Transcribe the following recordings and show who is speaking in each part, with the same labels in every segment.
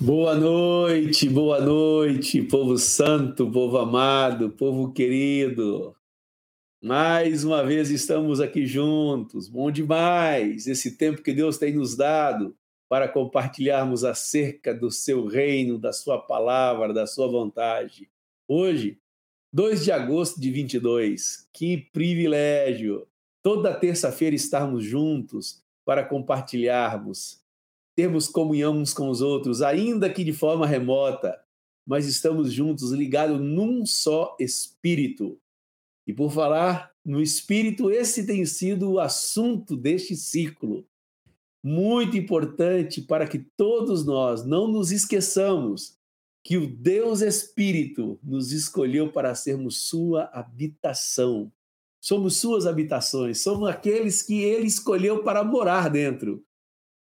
Speaker 1: Boa noite, boa noite, povo santo, povo amado, povo querido. Mais uma vez estamos aqui juntos. Bom demais esse tempo que Deus tem nos dado para compartilharmos acerca do seu reino, da sua palavra, da sua vontade. Hoje, 2 de agosto de 22. Que privilégio! Toda terça-feira estarmos juntos para compartilharmos termos comunhão uns com os outros, ainda que de forma remota, mas estamos juntos, ligados num só espírito. E por falar no espírito, esse tem sido o assunto deste ciclo. Muito importante para que todos nós não nos esqueçamos que o Deus Espírito nos escolheu para sermos sua habitação. Somos suas habitações, somos aqueles que ele escolheu para morar dentro.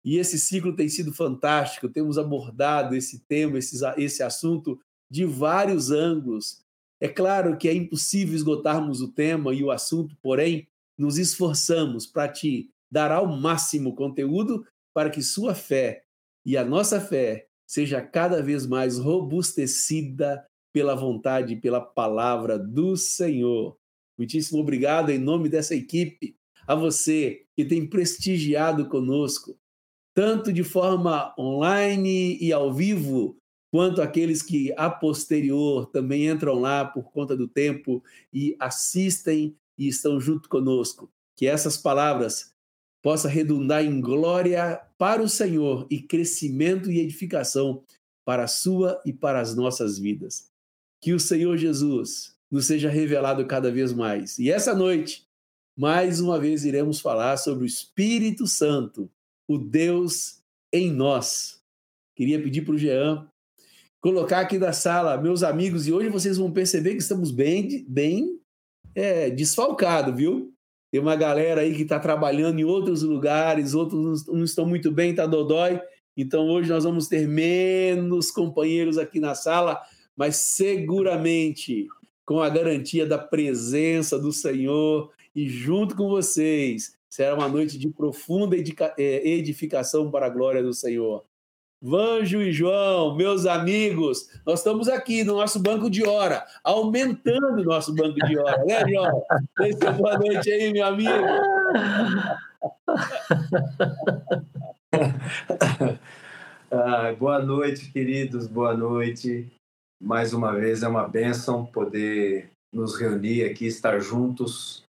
Speaker 1: E esse ciclo tem sido fantástico, temos abordado esse tema, esse, esse assunto de vários ângulos. É claro que é impossível esgotarmos o tema e o assunto, porém, nos esforçamos para te dar ao máximo conteúdo para que sua fé e a nossa fé seja cada vez mais robustecida pela vontade e pela palavra do Senhor. Muitíssimo obrigado em nome dessa equipe, a você que tem prestigiado conosco, tanto de forma online e ao vivo, quanto aqueles que a posterior também entram lá por conta do tempo e assistem e estão junto conosco. Que essas palavras possa redundar em glória para o Senhor e crescimento e edificação para a sua e para as nossas vidas. Que o Senhor Jesus nos seja revelado cada vez mais. E essa noite, mais uma vez iremos falar sobre o Espírito Santo, o Deus em nós. Queria pedir para o Jean colocar aqui da sala, meus amigos, e hoje vocês vão perceber que estamos bem, bem é, desfalcados, viu? Tem uma galera aí que está trabalhando em outros lugares, outros não estão muito bem, está dodói. Então hoje nós vamos ter menos companheiros aqui na sala, mas seguramente com a garantia da presença do Senhor e junto com vocês Será uma noite de profunda é, edificação para a glória do Senhor. Vanjo e João, meus amigos, nós estamos aqui no nosso banco de hora, aumentando o nosso banco de hora, né, João? Deixa boa noite aí, meu amigo.
Speaker 2: ah, boa noite, queridos, boa noite. Mais uma vez é uma bênção poder nos reunir aqui, estar juntos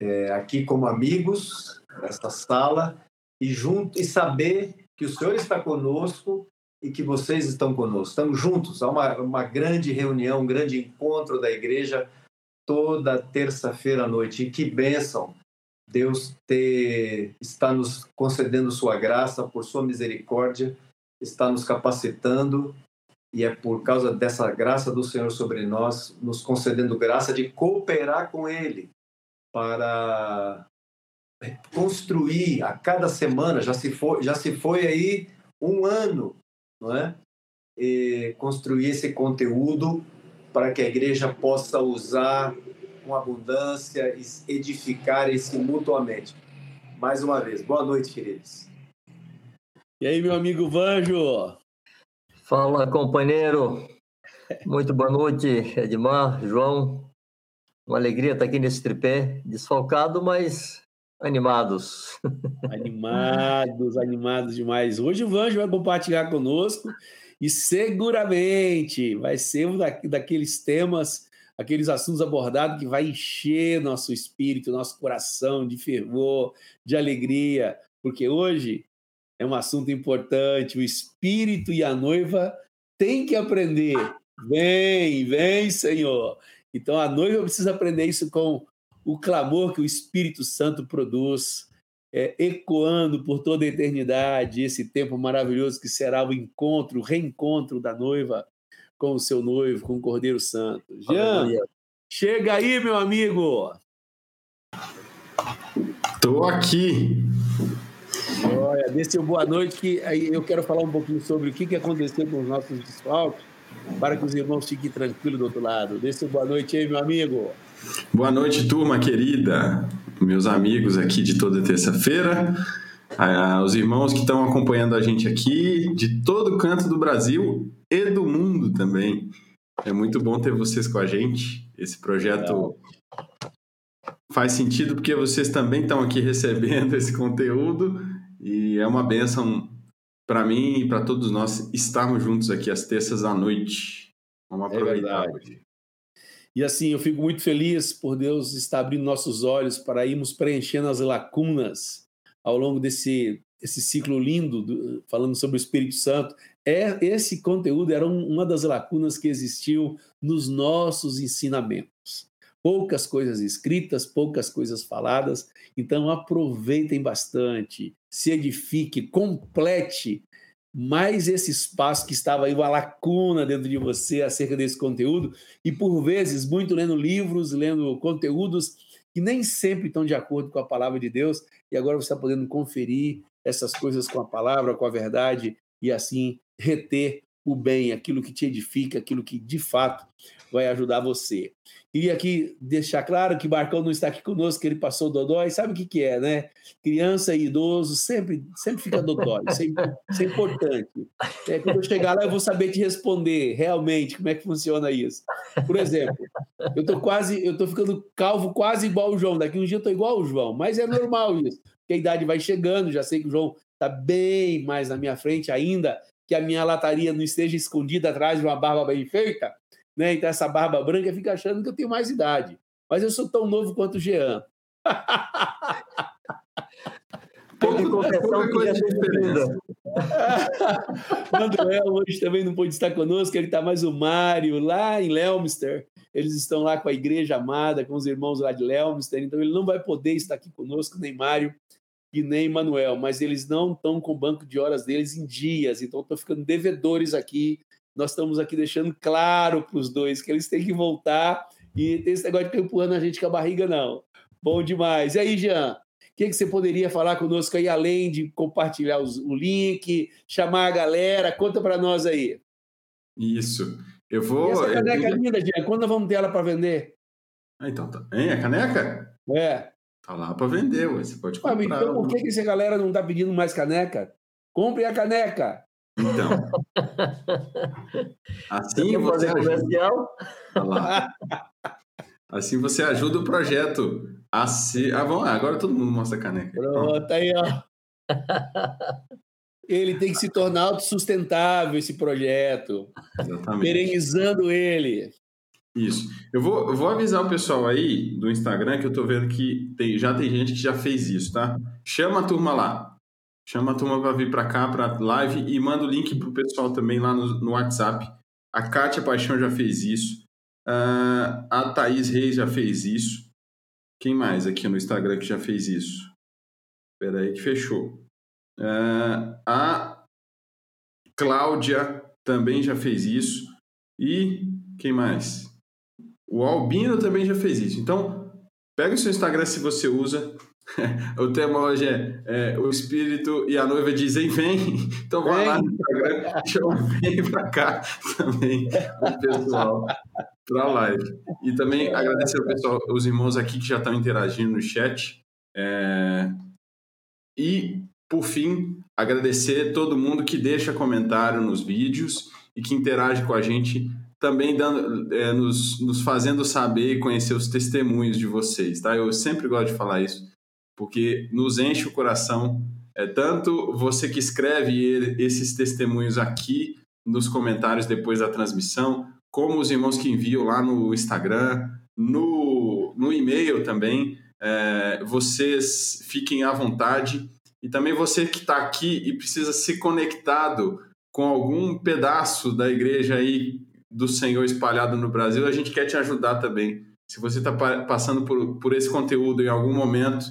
Speaker 2: é, aqui como amigos nesta sala e junto e saber que o Senhor está conosco e que vocês estão conosco. Estamos juntos. Há uma, uma grande reunião, um grande encontro da igreja toda terça-feira à noite. E que bênção Deus ter, está nos concedendo sua graça, por sua misericórdia, está nos capacitando e é por causa dessa graça do Senhor sobre nós, nos concedendo graça de cooperar com Ele para construir a cada semana, já se foi, já se foi aí um ano, não é? E construir esse conteúdo para que a igreja possa usar com abundância e edificar esse mutuamente. Mais uma vez, boa noite, queridos.
Speaker 1: E aí, meu amigo Vanjo?
Speaker 3: Fala, companheiro. Muito boa noite, Edmar, João, uma alegria estar aqui nesse tripé, desfalcado, mas animados.
Speaker 1: Animados, animados demais. Hoje o Vanjo vai compartilhar conosco e seguramente vai ser um daqueles temas, aqueles assuntos abordados que vai encher nosso espírito, nosso coração de fervor, de alegria, porque hoje é um assunto importante. O espírito e a noiva têm que aprender. Vem, vem, Senhor. Então a noiva precisa aprender isso com o clamor que o Espírito Santo produz, é, ecoando por toda a eternidade esse tempo maravilhoso que será o encontro, o reencontro da noiva com o seu noivo, com o Cordeiro Santo. Jean, chega aí, meu amigo!
Speaker 4: Estou aqui.
Speaker 1: Seu boa noite, que aí eu quero falar um pouquinho sobre o que aconteceu com os nossos desfalques para que os irmãos fiquem tranquilos do outro lado. Seu boa noite aí, meu amigo.
Speaker 4: Boa noite, turma querida, meus amigos aqui de toda terça-feira. os irmãos que estão acompanhando a gente aqui, de todo canto do Brasil e do mundo também. É muito bom ter vocês com a gente. Esse projeto faz sentido porque vocês também estão aqui recebendo esse conteúdo e é uma benção para mim e para todos nós estarmos juntos aqui às terças à noite. Vamos é aproveitar é hoje.
Speaker 1: E assim, eu fico muito feliz por Deus estar abrindo nossos olhos para irmos preenchendo as lacunas ao longo desse, esse ciclo lindo, do, falando sobre o Espírito Santo. É, esse conteúdo era um, uma das lacunas que existiu nos nossos ensinamentos. Poucas coisas escritas, poucas coisas faladas, então aproveitem bastante, se edifique, complete mais esse espaço que estava aí, uma lacuna dentro de você acerca desse conteúdo, e por vezes muito lendo livros, lendo conteúdos que nem sempre estão de acordo com a palavra de Deus, e agora você está podendo conferir essas coisas com a palavra, com a verdade, e assim reter o bem, aquilo que te edifica, aquilo que de fato vai ajudar você. Queria aqui deixar claro que Marcão não está aqui conosco, que ele passou dodói, sabe o que, que é, né? Criança e idoso sempre, sempre fica dodói, isso é, isso é importante. É, quando eu chegar lá, eu vou saber te responder realmente como é que funciona isso. Por exemplo, eu estou quase, eu estou ficando calvo quase igual o João, daqui um dia eu estou igual o João, mas é normal isso, porque a idade vai chegando, já sei que o João está bem mais na minha frente ainda, que a minha lataria não esteja escondida atrás de uma barba bem feita, né? Então essa barba branca fica achando que eu tenho mais idade. Mas eu sou tão novo quanto o Jean.
Speaker 3: Pouca confessão que já
Speaker 1: Manuel hoje também não pôde estar conosco, ele está mais o Mário lá em Leominster. Eles estão lá com a igreja amada, com os irmãos lá de Leominster, então ele não vai poder estar aqui conosco, nem Mário e nem Manuel, mas eles não estão com o banco de horas deles em dias, então estão ficando devedores aqui. Nós estamos aqui deixando claro para os dois que eles têm que voltar e tem esse negócio de ficar empurrando a gente com a barriga, não. Bom demais. E aí, Jean, o que, que você poderia falar conosco aí, além de compartilhar os, o link, chamar a galera? Conta para nós aí.
Speaker 4: Isso. Eu vou. E essa
Speaker 1: caneca eu... linda, Jean, quando vamos ter ela para vender?
Speaker 4: Ah, então tá. Hein, a caneca?
Speaker 1: É.
Speaker 4: Tá lá para vender, você pode comprar. Ah,
Speaker 1: então por que, que essa galera não está pedindo mais caneca? Compre a caneca.
Speaker 4: Então. assim você ajuda. Assim você ajuda o projeto a ser. Ah, bom, agora todo mundo mostra a caneca.
Speaker 1: Pronto, aí, ó. Ele tem que se tornar autossustentável, esse projeto. Exatamente. Perenizando ele.
Speaker 4: Isso. Eu vou, eu vou avisar o pessoal aí do Instagram que eu tô vendo que tem, já tem gente que já fez isso, tá? Chama a turma lá. Chama a turma para vir para cá, para live e manda o link pro pessoal também lá no, no WhatsApp. A Kátia Paixão já fez isso. Uh, a Thaís Reis já fez isso. Quem mais aqui no Instagram que já fez isso? Espera aí que fechou. Uh, a Cláudia também já fez isso. E quem mais? O Albino também já fez isso. Então, pega o seu Instagram se você usa. o tema hoje é, é, o espírito e a noiva dizem vem. Então vai lá no Instagram, chama vem pra cá também o pessoal para a live. E também agradecer ao pessoal, os irmãos aqui que já estão interagindo no chat. É... E, por fim, agradecer todo mundo que deixa comentário nos vídeos e que interage com a gente também dando, é, nos, nos fazendo saber e conhecer os testemunhos de vocês, tá? Eu sempre gosto de falar isso, porque nos enche o coração. É tanto você que escreve esses testemunhos aqui nos comentários depois da transmissão, como os irmãos que enviam lá no Instagram, no, no e-mail também. É, vocês fiquem à vontade. E também você que está aqui e precisa ser conectado com algum pedaço da igreja aí do Senhor espalhado no Brasil, a gente quer te ajudar também. Se você está passando por, por esse conteúdo em algum momento,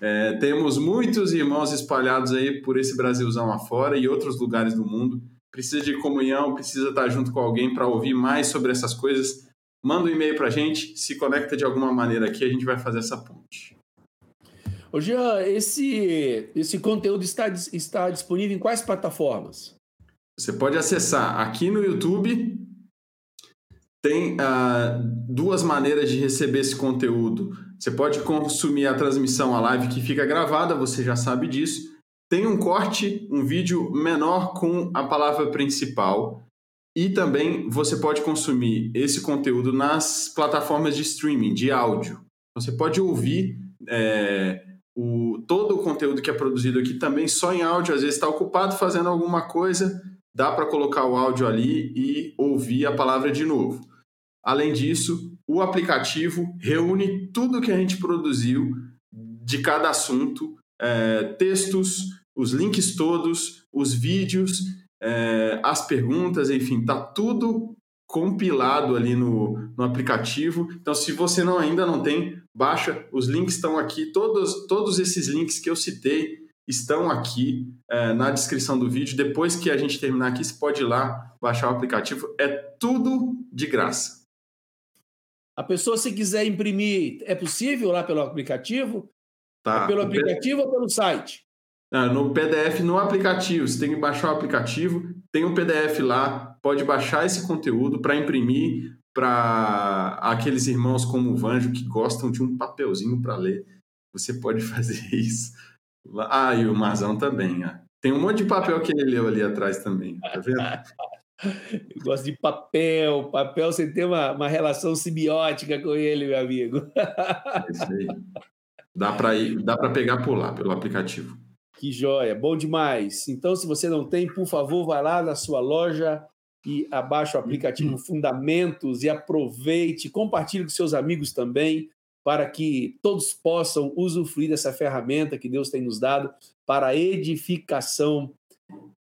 Speaker 4: é, temos muitos irmãos espalhados aí por esse Brasilzão afora e outros lugares do mundo. Precisa de comunhão, precisa estar junto com alguém para ouvir mais sobre essas coisas. Manda um e-mail para a gente, se conecta de alguma maneira aqui, a gente vai fazer essa ponte.
Speaker 1: Ô Jean, esse, esse conteúdo está, está disponível em quais plataformas?
Speaker 4: Você pode acessar aqui no YouTube, tem uh, duas maneiras de receber esse conteúdo. Você pode consumir a transmissão, a live que fica gravada, você já sabe disso. tem um corte, um vídeo menor com a palavra principal. E também você pode consumir esse conteúdo nas plataformas de streaming, de áudio. Você pode ouvir é, o, todo o conteúdo que é produzido aqui também só em áudio. Às vezes está ocupado fazendo alguma coisa, dá para colocar o áudio ali e ouvir a palavra de novo. Além disso, o aplicativo reúne tudo que a gente produziu de cada assunto, é, textos, os links todos, os vídeos, é, as perguntas, enfim, tá tudo compilado ali no, no aplicativo. Então, se você não ainda não tem, baixa. Os links estão aqui. Todos, todos esses links que eu citei estão aqui é, na descrição do vídeo. Depois que a gente terminar aqui, você pode ir lá baixar o aplicativo. É tudo de graça.
Speaker 1: A pessoa, se quiser imprimir, é possível lá pelo aplicativo? Tá. É pelo aplicativo ou pelo site?
Speaker 4: no PDF no aplicativo. Você tem que baixar o aplicativo, tem um PDF lá, pode baixar esse conteúdo para imprimir para aqueles irmãos como o Vanjo que gostam de um papelzinho para ler. Você pode fazer isso. Ah, e o Mazão também. Ó. Tem um monte de papel que ele leu ali atrás também, tá vendo?
Speaker 1: Eu gosto de papel. Papel, você tem uma, uma relação simbiótica com ele, meu amigo.
Speaker 4: É isso aí. Dá para ir, dá para pegar por lá, pelo aplicativo.
Speaker 1: Que joia, bom demais. Então, se você não tem, por favor, vá lá na sua loja e abaixe o aplicativo Fundamentos e aproveite, compartilhe com seus amigos também, para que todos possam usufruir dessa ferramenta que Deus tem nos dado para a edificação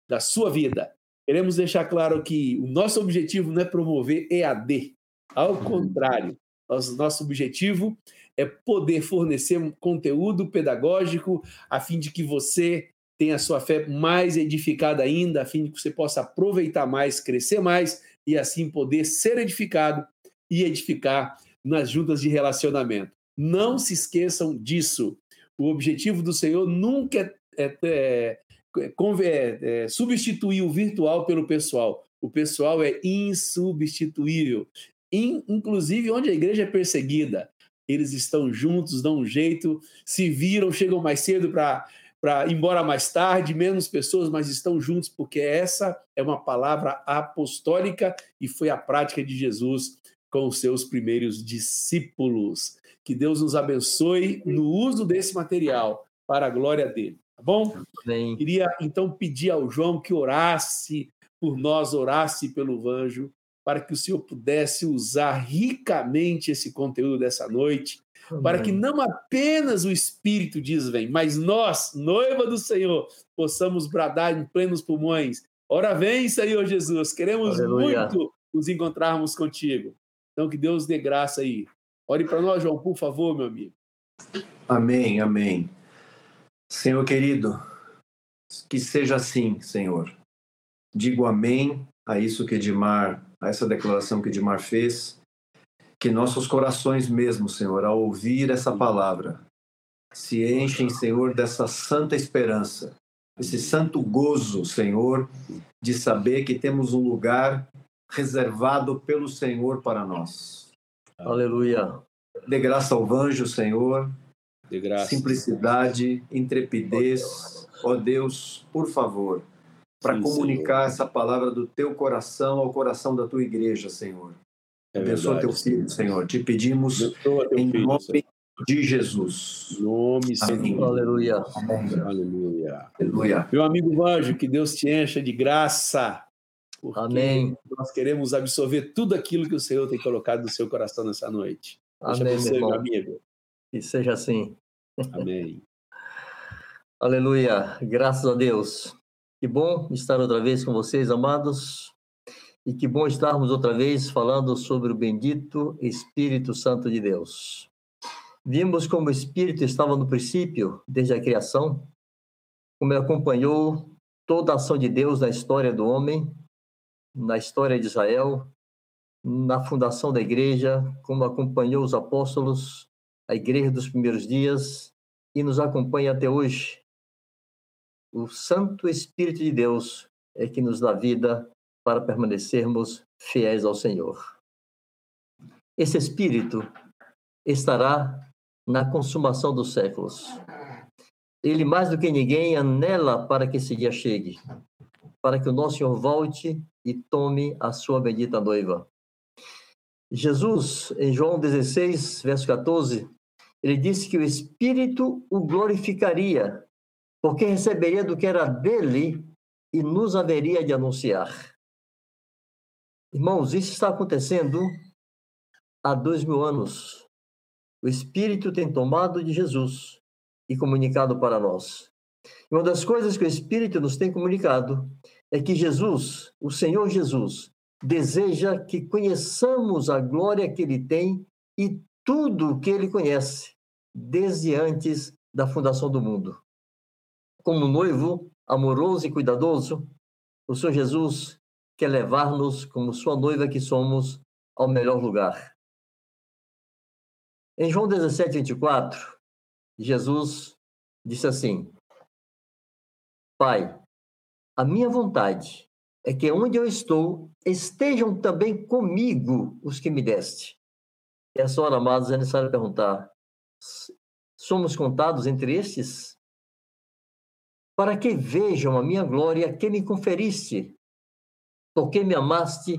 Speaker 1: da sua vida. Queremos deixar claro que o nosso objetivo não é promover EAD, ao contrário, nosso, nosso objetivo é poder fornecer um conteúdo pedagógico a fim de que você tenha a sua fé mais edificada ainda, a fim de que você possa aproveitar mais, crescer mais e assim poder ser edificado e edificar nas juntas de relacionamento. Não se esqueçam disso. O objetivo do Senhor nunca é, é, é, é, é substituir o virtual pelo pessoal. O pessoal é insubstituível. In, inclusive onde a igreja é perseguida, eles estão juntos, dão um jeito, se viram, chegam mais cedo para para embora mais tarde, menos pessoas, mas estão juntos, porque essa é uma palavra apostólica e foi a prática de Jesus com os seus primeiros discípulos. Que Deus nos abençoe no uso desse material para a glória dele, tá bom? Bem. Queria então pedir ao João que orasse por nós, orasse pelo anjo, para que o Senhor pudesse usar ricamente esse conteúdo dessa noite, Amém. para que não apenas o Espírito diz vem, mas nós, noiva do Senhor, possamos bradar em plenos pulmões. Ora vem, Senhor Jesus, queremos Aleluia. muito nos encontrarmos contigo. Então que Deus dê graça aí. Ore para nós, João, por favor, meu amigo.
Speaker 2: Amém, amém. Senhor querido, que seja assim, Senhor. Digo amém a isso que Edmar a essa declaração que Edmar fez, que nossos corações mesmo, Senhor, ao ouvir essa palavra, se enchem, Senhor, dessa santa esperança, esse santo gozo, Senhor, de saber que temos um lugar reservado pelo Senhor para nós.
Speaker 3: Aleluia.
Speaker 2: De graça ao anjo, Senhor. De graça. Simplicidade, intrepidez. Ó oh Deus, por favor, para comunicar Senhor. essa palavra do teu coração ao coração da tua igreja, Senhor. É Abençoa teu filho, Senhor. Te pedimos em filho, nome Senhor. de Jesus.
Speaker 1: Nome, Senhor. Aleluia. Amém. Aleluia. Aleluia. Meu amigo anjo, que Deus te encha de graça.
Speaker 3: Amém.
Speaker 1: Nós queremos absorver tudo aquilo que o Senhor tem colocado no seu coração nessa noite.
Speaker 3: Amém, você, meu amigo. Que seja assim.
Speaker 1: Amém.
Speaker 3: Aleluia. Graças a Deus. Que bom estar outra vez com vocês, amados, e que bom estarmos outra vez falando sobre o bendito Espírito Santo de Deus. Vimos como o Espírito estava no princípio, desde a criação, como ele acompanhou toda a ação de Deus na história do homem, na história de Israel, na fundação da igreja, como acompanhou os apóstolos, a igreja dos primeiros dias, e nos acompanha até hoje, o Santo Espírito de Deus é que nos dá vida para permanecermos fiéis ao Senhor. Esse Espírito estará na consumação dos séculos. Ele, mais do que ninguém, anela para que esse dia chegue, para que o nosso Senhor volte e tome a sua bendita noiva. Jesus, em João 16, verso 14, ele disse que o Espírito o glorificaria, porque receberia do que era dele e nos haveria de anunciar. Irmãos, isso está acontecendo há dois mil anos. O Espírito tem tomado de Jesus e comunicado para nós. E uma das coisas que o Espírito nos tem comunicado é que Jesus, o Senhor Jesus, deseja que conheçamos a glória que ele tem e tudo o que ele conhece, desde antes da fundação do mundo. Como noivo amoroso e cuidadoso, o Senhor Jesus quer levar-nos, como sua noiva que somos, ao melhor lugar. Em João 17, 24, Jesus disse assim: Pai, a minha vontade é que onde eu estou estejam também comigo os que me deste. E hora, amados, é necessário perguntar: somos contados entre estes? Para que vejam a minha glória que me conferiste, porque me amaste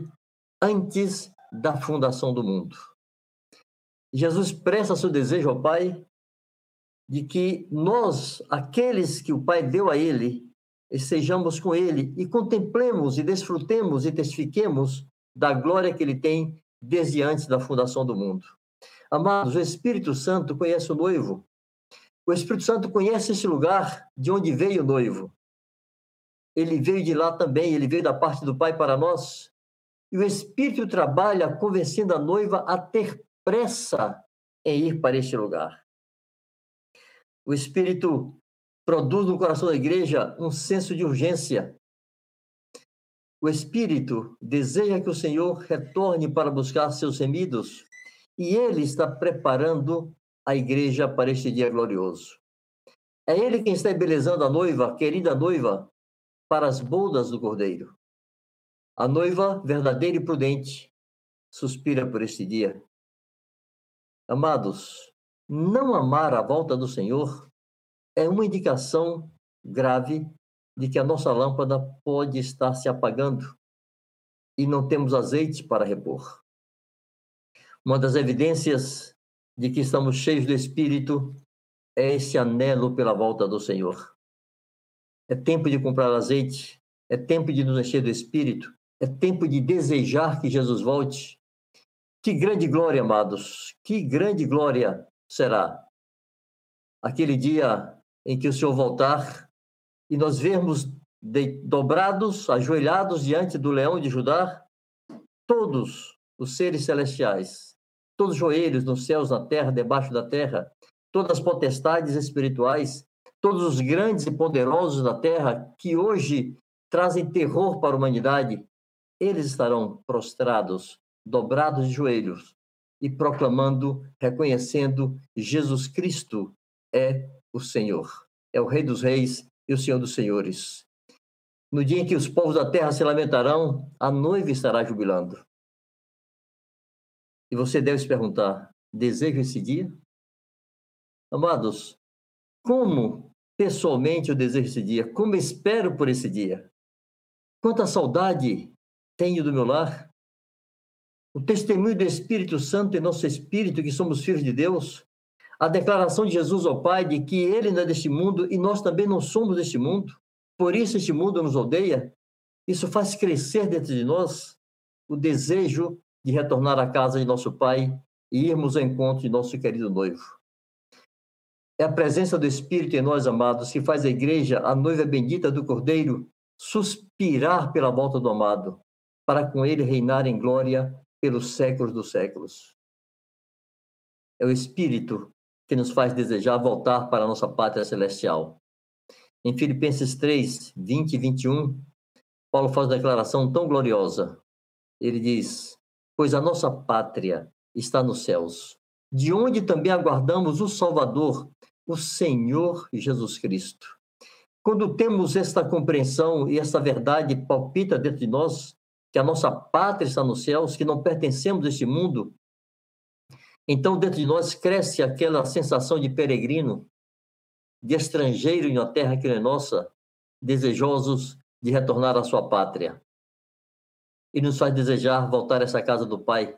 Speaker 3: antes da fundação do mundo. Jesus expressa seu desejo ao Pai de que nós, aqueles que o Pai deu a Ele, estejamos com Ele e contemplemos e desfrutemos e testifiquemos da glória que Ele tem desde antes da fundação do mundo. Amados, o Espírito Santo conhece o noivo. O Espírito Santo conhece esse lugar de onde veio o noivo. Ele veio de lá também, ele veio da parte do Pai para nós. E o Espírito trabalha convencendo a noiva a ter pressa em ir para este lugar. O Espírito produz no coração da igreja um senso de urgência. O Espírito deseja que o Senhor retorne para buscar seus remidos e ele está preparando a igreja para este dia glorioso. É ele quem está embelezando a noiva, querida noiva, para as bodas do Cordeiro. A noiva verdadeira e prudente suspira por este dia. Amados, não amar a volta do Senhor é uma indicação grave de que a nossa lâmpada pode estar se apagando e não temos azeite para repor. Uma das evidências de que estamos cheios do Espírito é esse anelo pela volta do Senhor. É tempo de comprar azeite, é tempo de nos encher do Espírito, é tempo de desejar que Jesus volte que grande glória, amados, que grande glória será aquele dia em que o Senhor voltar e nós vermos de, dobrados, ajoelhados diante do leão de Judá, todos os seres celestiais, todos os joelhos nos céus, na terra, debaixo da terra, todas as potestades espirituais, todos os grandes e poderosos da terra que hoje trazem terror para a humanidade, eles estarão prostrados dobrados de joelhos e proclamando, reconhecendo Jesus Cristo é o Senhor, é o Rei dos Reis e o Senhor dos Senhores. No dia em que os povos da terra se lamentarão, a noiva estará jubilando. E você deve se perguntar: desejo esse dia? Amados, como pessoalmente eu desejo esse dia? Como espero por esse dia? Quanta saudade tenho do meu lar? o testemunho do Espírito Santo em nosso espírito, que somos filhos de Deus, a declaração de Jesus ao Pai de que Ele não é deste mundo e nós também não somos deste mundo, por isso este mundo nos odeia, isso faz crescer dentro de nós o desejo de retornar à casa de nosso Pai e irmos ao encontro de nosso querido noivo. É a presença do Espírito em nós, amados, que faz a igreja, a noiva bendita do Cordeiro, suspirar pela volta do amado, para com ele reinar em glória pelos séculos dos séculos. É o Espírito que nos faz desejar voltar para a nossa pátria celestial. Em Filipenses 3, 20 e 21, Paulo faz uma declaração tão gloriosa. Ele diz: Pois a nossa pátria está nos céus, de onde também aguardamos o Salvador, o Senhor Jesus Cristo. Quando temos esta compreensão e esta verdade palpita dentro de nós, que a nossa pátria está nos céus, que não pertencemos a este mundo, então dentro de nós cresce aquela sensação de peregrino, de estrangeiro em uma terra que não é nossa, desejosos de retornar à sua pátria. E nos faz desejar voltar a essa casa do Pai.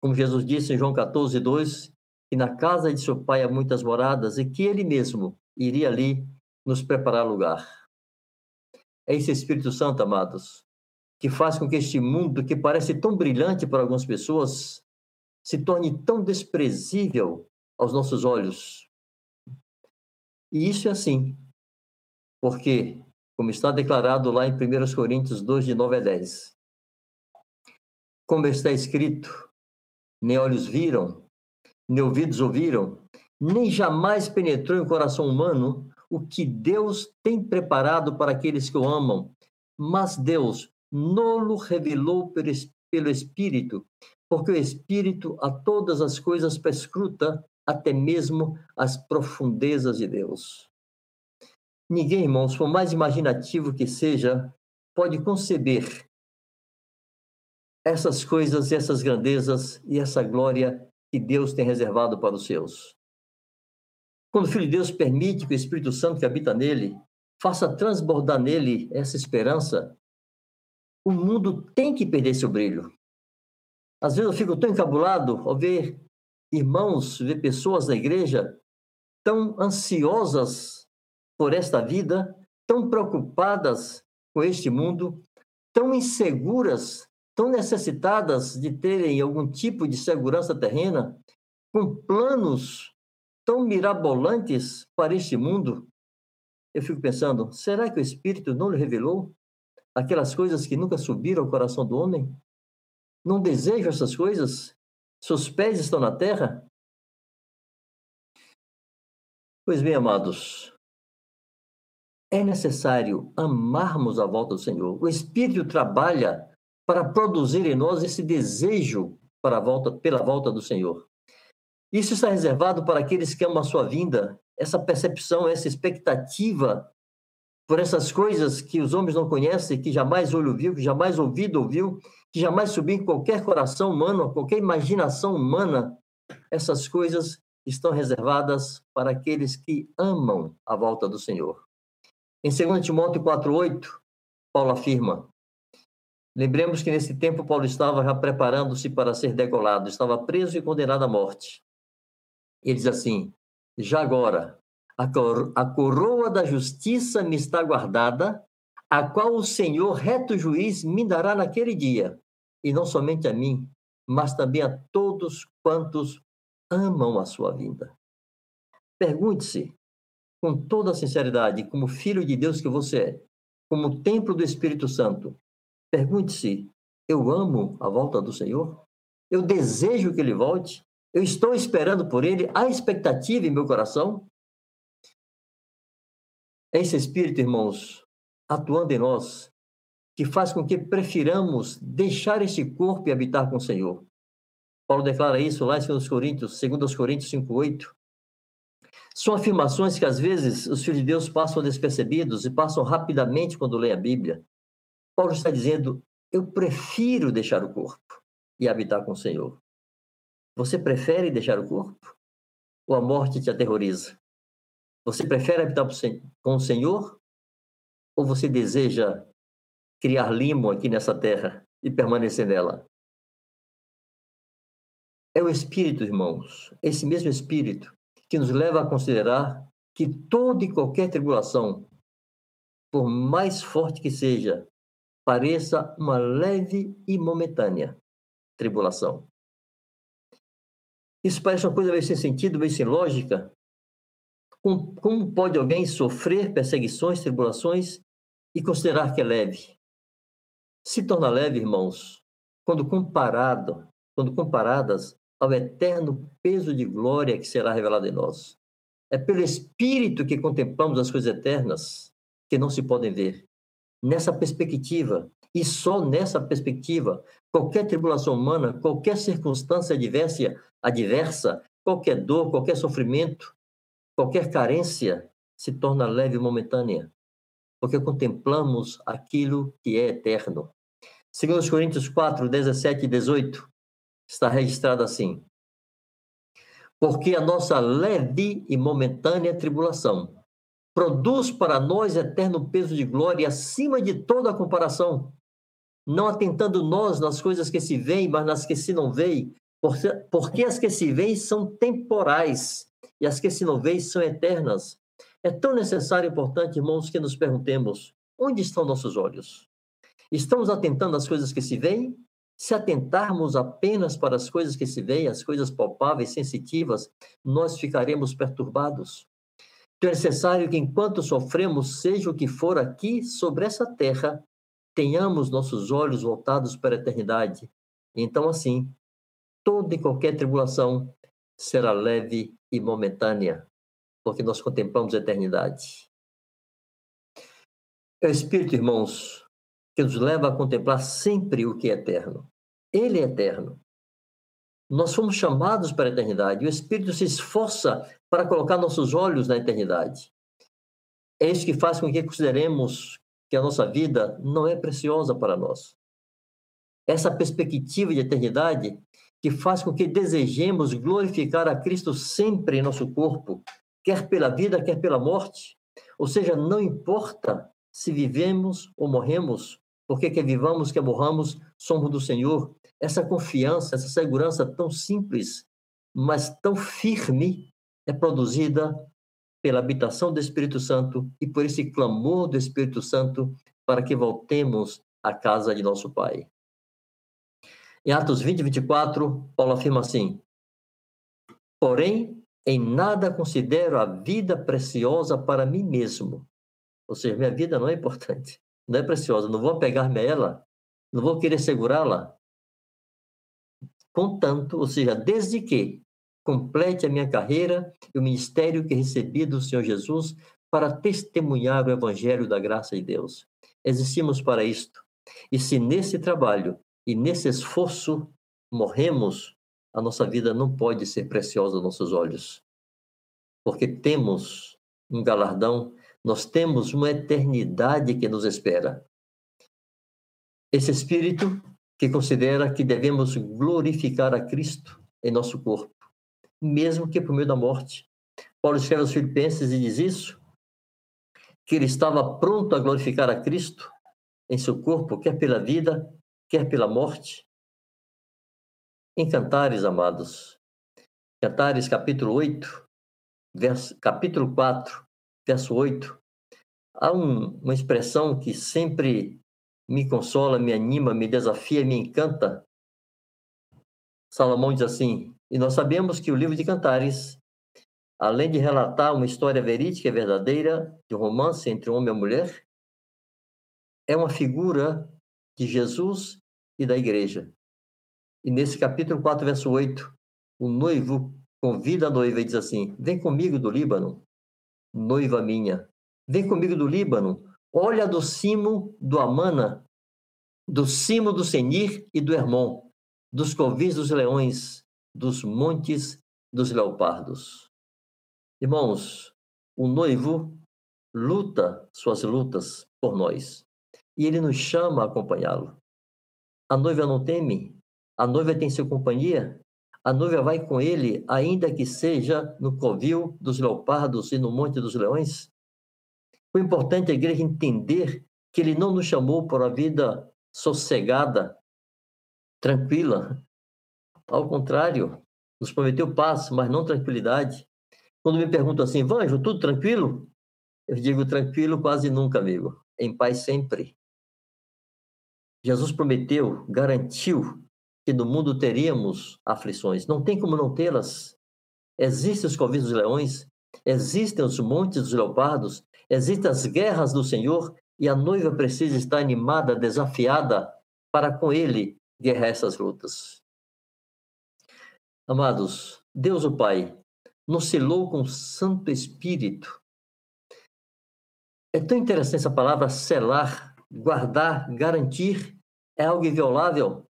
Speaker 3: Como Jesus disse em João 14, 2, que na casa de seu Pai há muitas moradas e que Ele mesmo iria ali nos preparar lugar. É esse Espírito Santo, amados, que faz com que este mundo, que parece tão brilhante para algumas pessoas, se torne tão desprezível aos nossos olhos. E isso é assim, porque, como está declarado lá em 1 Coríntios 2, de 9 a 10, como está escrito, nem olhos viram, nem ouvidos ouviram, nem jamais penetrou em coração humano o que Deus tem preparado para aqueles que o amam. Mas Deus nolo revelou pelo Espírito, porque o Espírito a todas as coisas perscruta, até mesmo as profundezas de Deus. Ninguém, irmãos, por mais imaginativo que seja, pode conceber essas coisas, essas grandezas e essa glória que Deus tem reservado para os seus. Quando o Filho de Deus permite que o Espírito Santo que habita nele faça transbordar nele essa esperança, o mundo tem que perder seu brilho. Às vezes eu fico tão encabulado ao ver irmãos, ver pessoas da igreja tão ansiosas por esta vida, tão preocupadas com este mundo, tão inseguras, tão necessitadas de terem algum tipo de segurança terrena, com planos tão mirabolantes para este mundo. Eu fico pensando, será que o Espírito não lhe revelou? aquelas coisas que nunca subiram ao coração do homem? Não desejo essas coisas? Seus pés estão na terra? Pois bem, amados, é necessário amarmos a volta do Senhor. O Espírito trabalha para produzir em nós esse desejo para volta, pela volta do Senhor. Isso está reservado para aqueles que amam a sua vinda, essa percepção, essa expectativa por essas coisas que os homens não conhecem, que jamais olho viu, que jamais ouvido ouviu, que jamais subiu em qualquer coração humano, qualquer imaginação humana, essas coisas estão reservadas para aqueles que amam a volta do Senhor. Em 2 Timóteo 4,8, Paulo afirma: Lembremos que nesse tempo Paulo estava já preparando-se para ser degolado, estava preso e condenado à morte. Ele diz assim: Já agora, a, cor, a coroa da justiça me está guardada, a qual o Senhor, reto juiz, me dará naquele dia, e não somente a mim, mas também a todos quantos amam a sua vinda. Pergunte-se, com toda sinceridade, como filho de Deus que você é, como templo do Espírito Santo, pergunte-se: eu amo a volta do Senhor? Eu desejo que ele volte? Eu estou esperando por ele? Há expectativa em meu coração? É esse Espírito, irmãos, atuando em nós, que faz com que prefiramos deixar este corpo e habitar com o Senhor. Paulo declara isso lá em 2 Coríntios, 2 Coríntios 5,8. São afirmações que às vezes os filhos de Deus passam despercebidos e passam rapidamente quando lêem a Bíblia. Paulo está dizendo: Eu prefiro deixar o corpo e habitar com o Senhor. Você prefere deixar o corpo? Ou a morte te aterroriza? Você prefere habitar com o Senhor? Ou você deseja criar limo aqui nessa terra e permanecer nela? É o Espírito, irmãos, esse mesmo Espírito que nos leva a considerar que toda e qualquer tribulação, por mais forte que seja, pareça uma leve e momentânea tribulação. Isso parece uma coisa meio sem sentido, meio sem lógica, como pode alguém sofrer perseguições, tribulações e considerar que é leve? Se torna leve, irmãos, quando comparado, quando comparadas ao eterno peso de glória que será revelado em nós. É pelo Espírito que contemplamos as coisas eternas que não se podem ver. Nessa perspectiva, e só nessa perspectiva, qualquer tribulação humana, qualquer circunstância adversa, adversa, qualquer dor, qualquer sofrimento, Qualquer carência se torna leve e momentânea, porque contemplamos aquilo que é eterno. Segundo os Coríntios 4, 17 e 18, está registrado assim: porque a nossa leve e momentânea tribulação produz para nós eterno peso de glória acima de toda comparação, não atentando nós nas coisas que se veem, mas nas que se não veem, porque as que se veem são temporais e as que se não veem são eternas. É tão necessário e importante, irmãos, que nos perguntemos: onde estão nossos olhos? Estamos atentando às coisas que se veem? Se atentarmos apenas para as coisas que se veem, as coisas palpáveis, sensitivas, nós ficaremos perturbados. Então é necessário que, enquanto sofremos, seja o que for aqui sobre essa terra, tenhamos nossos olhos voltados para a eternidade. Então, assim, toda e qualquer tribulação será leve e momentânea, porque nós contemplamos a eternidade. É o Espírito, irmãos, que nos leva a contemplar sempre o que é eterno. Ele é eterno. Nós fomos chamados para a eternidade. O Espírito se esforça para colocar nossos olhos na eternidade. É isso que faz com que consideremos que a nossa vida não é preciosa para nós. Essa perspectiva de eternidade que faz com que desejemos glorificar a Cristo sempre em nosso corpo, quer pela vida, quer pela morte. Ou seja, não importa se vivemos ou morremos, porque quer vivamos, quer morramos, somos do Senhor. Essa confiança, essa segurança tão simples, mas tão firme, é produzida pela habitação do Espírito Santo e por esse clamor do Espírito Santo para que voltemos à casa de nosso Pai. Em Atos 20, 24, Paulo afirma assim: Porém, em nada considero a vida preciosa para mim mesmo. Ou seja, minha vida não é importante, não é preciosa, não vou pegar-me a ela, não vou querer segurá-la. Contanto, ou seja, desde que complete a minha carreira e o ministério que recebi do Senhor Jesus para testemunhar o evangelho da graça de Deus. Existimos para isto. E se nesse trabalho e nesse esforço morremos, a nossa vida não pode ser preciosa aos nossos olhos. Porque temos um galardão, nós temos uma eternidade que nos espera. Esse espírito que considera que devemos glorificar a Cristo em nosso corpo, mesmo que por meio da morte. Paulo escreve aos Filipenses e diz isso, que ele estava pronto a glorificar a Cristo em seu corpo, quer pela vida, quer pela morte. Em Cantares, amados, Cantares capítulo 8, verso, capítulo 4, verso 8, há um, uma expressão que sempre me consola, me anima, me desafia, me encanta. Salomão diz assim: E nós sabemos que o livro de Cantares, além de relatar uma história verídica e verdadeira de um romance entre homem e mulher, é uma figura de Jesus e da igreja. E nesse capítulo 4, verso 8, o noivo convida a noiva e diz assim: Vem comigo do Líbano, noiva minha. Vem comigo do Líbano. Olha do cimo do Amana, do cimo do Senir e do Hermon, dos covis dos leões, dos montes dos leopardos. Irmãos, o noivo luta suas lutas por nós e ele nos chama a acompanhá-lo. A noiva não teme, a noiva tem sua companhia, a noiva vai com ele, ainda que seja no covil dos leopardos e no monte dos leões. O importante é a igreja entender que ele não nos chamou para uma vida sossegada, tranquila. Ao contrário, nos prometeu paz, mas não tranquilidade. Quando me perguntam assim, Vanjo, tudo tranquilo? Eu digo tranquilo quase nunca, amigo. Em paz sempre. Jesus prometeu, garantiu que no mundo teríamos aflições. Não tem como não tê-las. Existem os covis dos leões, existem os montes dos leopardos, existem as guerras do Senhor e a noiva precisa estar animada, desafiada para com ele guerrear essas lutas. Amados, Deus o Pai nos selou com o Santo Espírito. É tão interessante essa palavra selar guardar, garantir, é algo inviolável.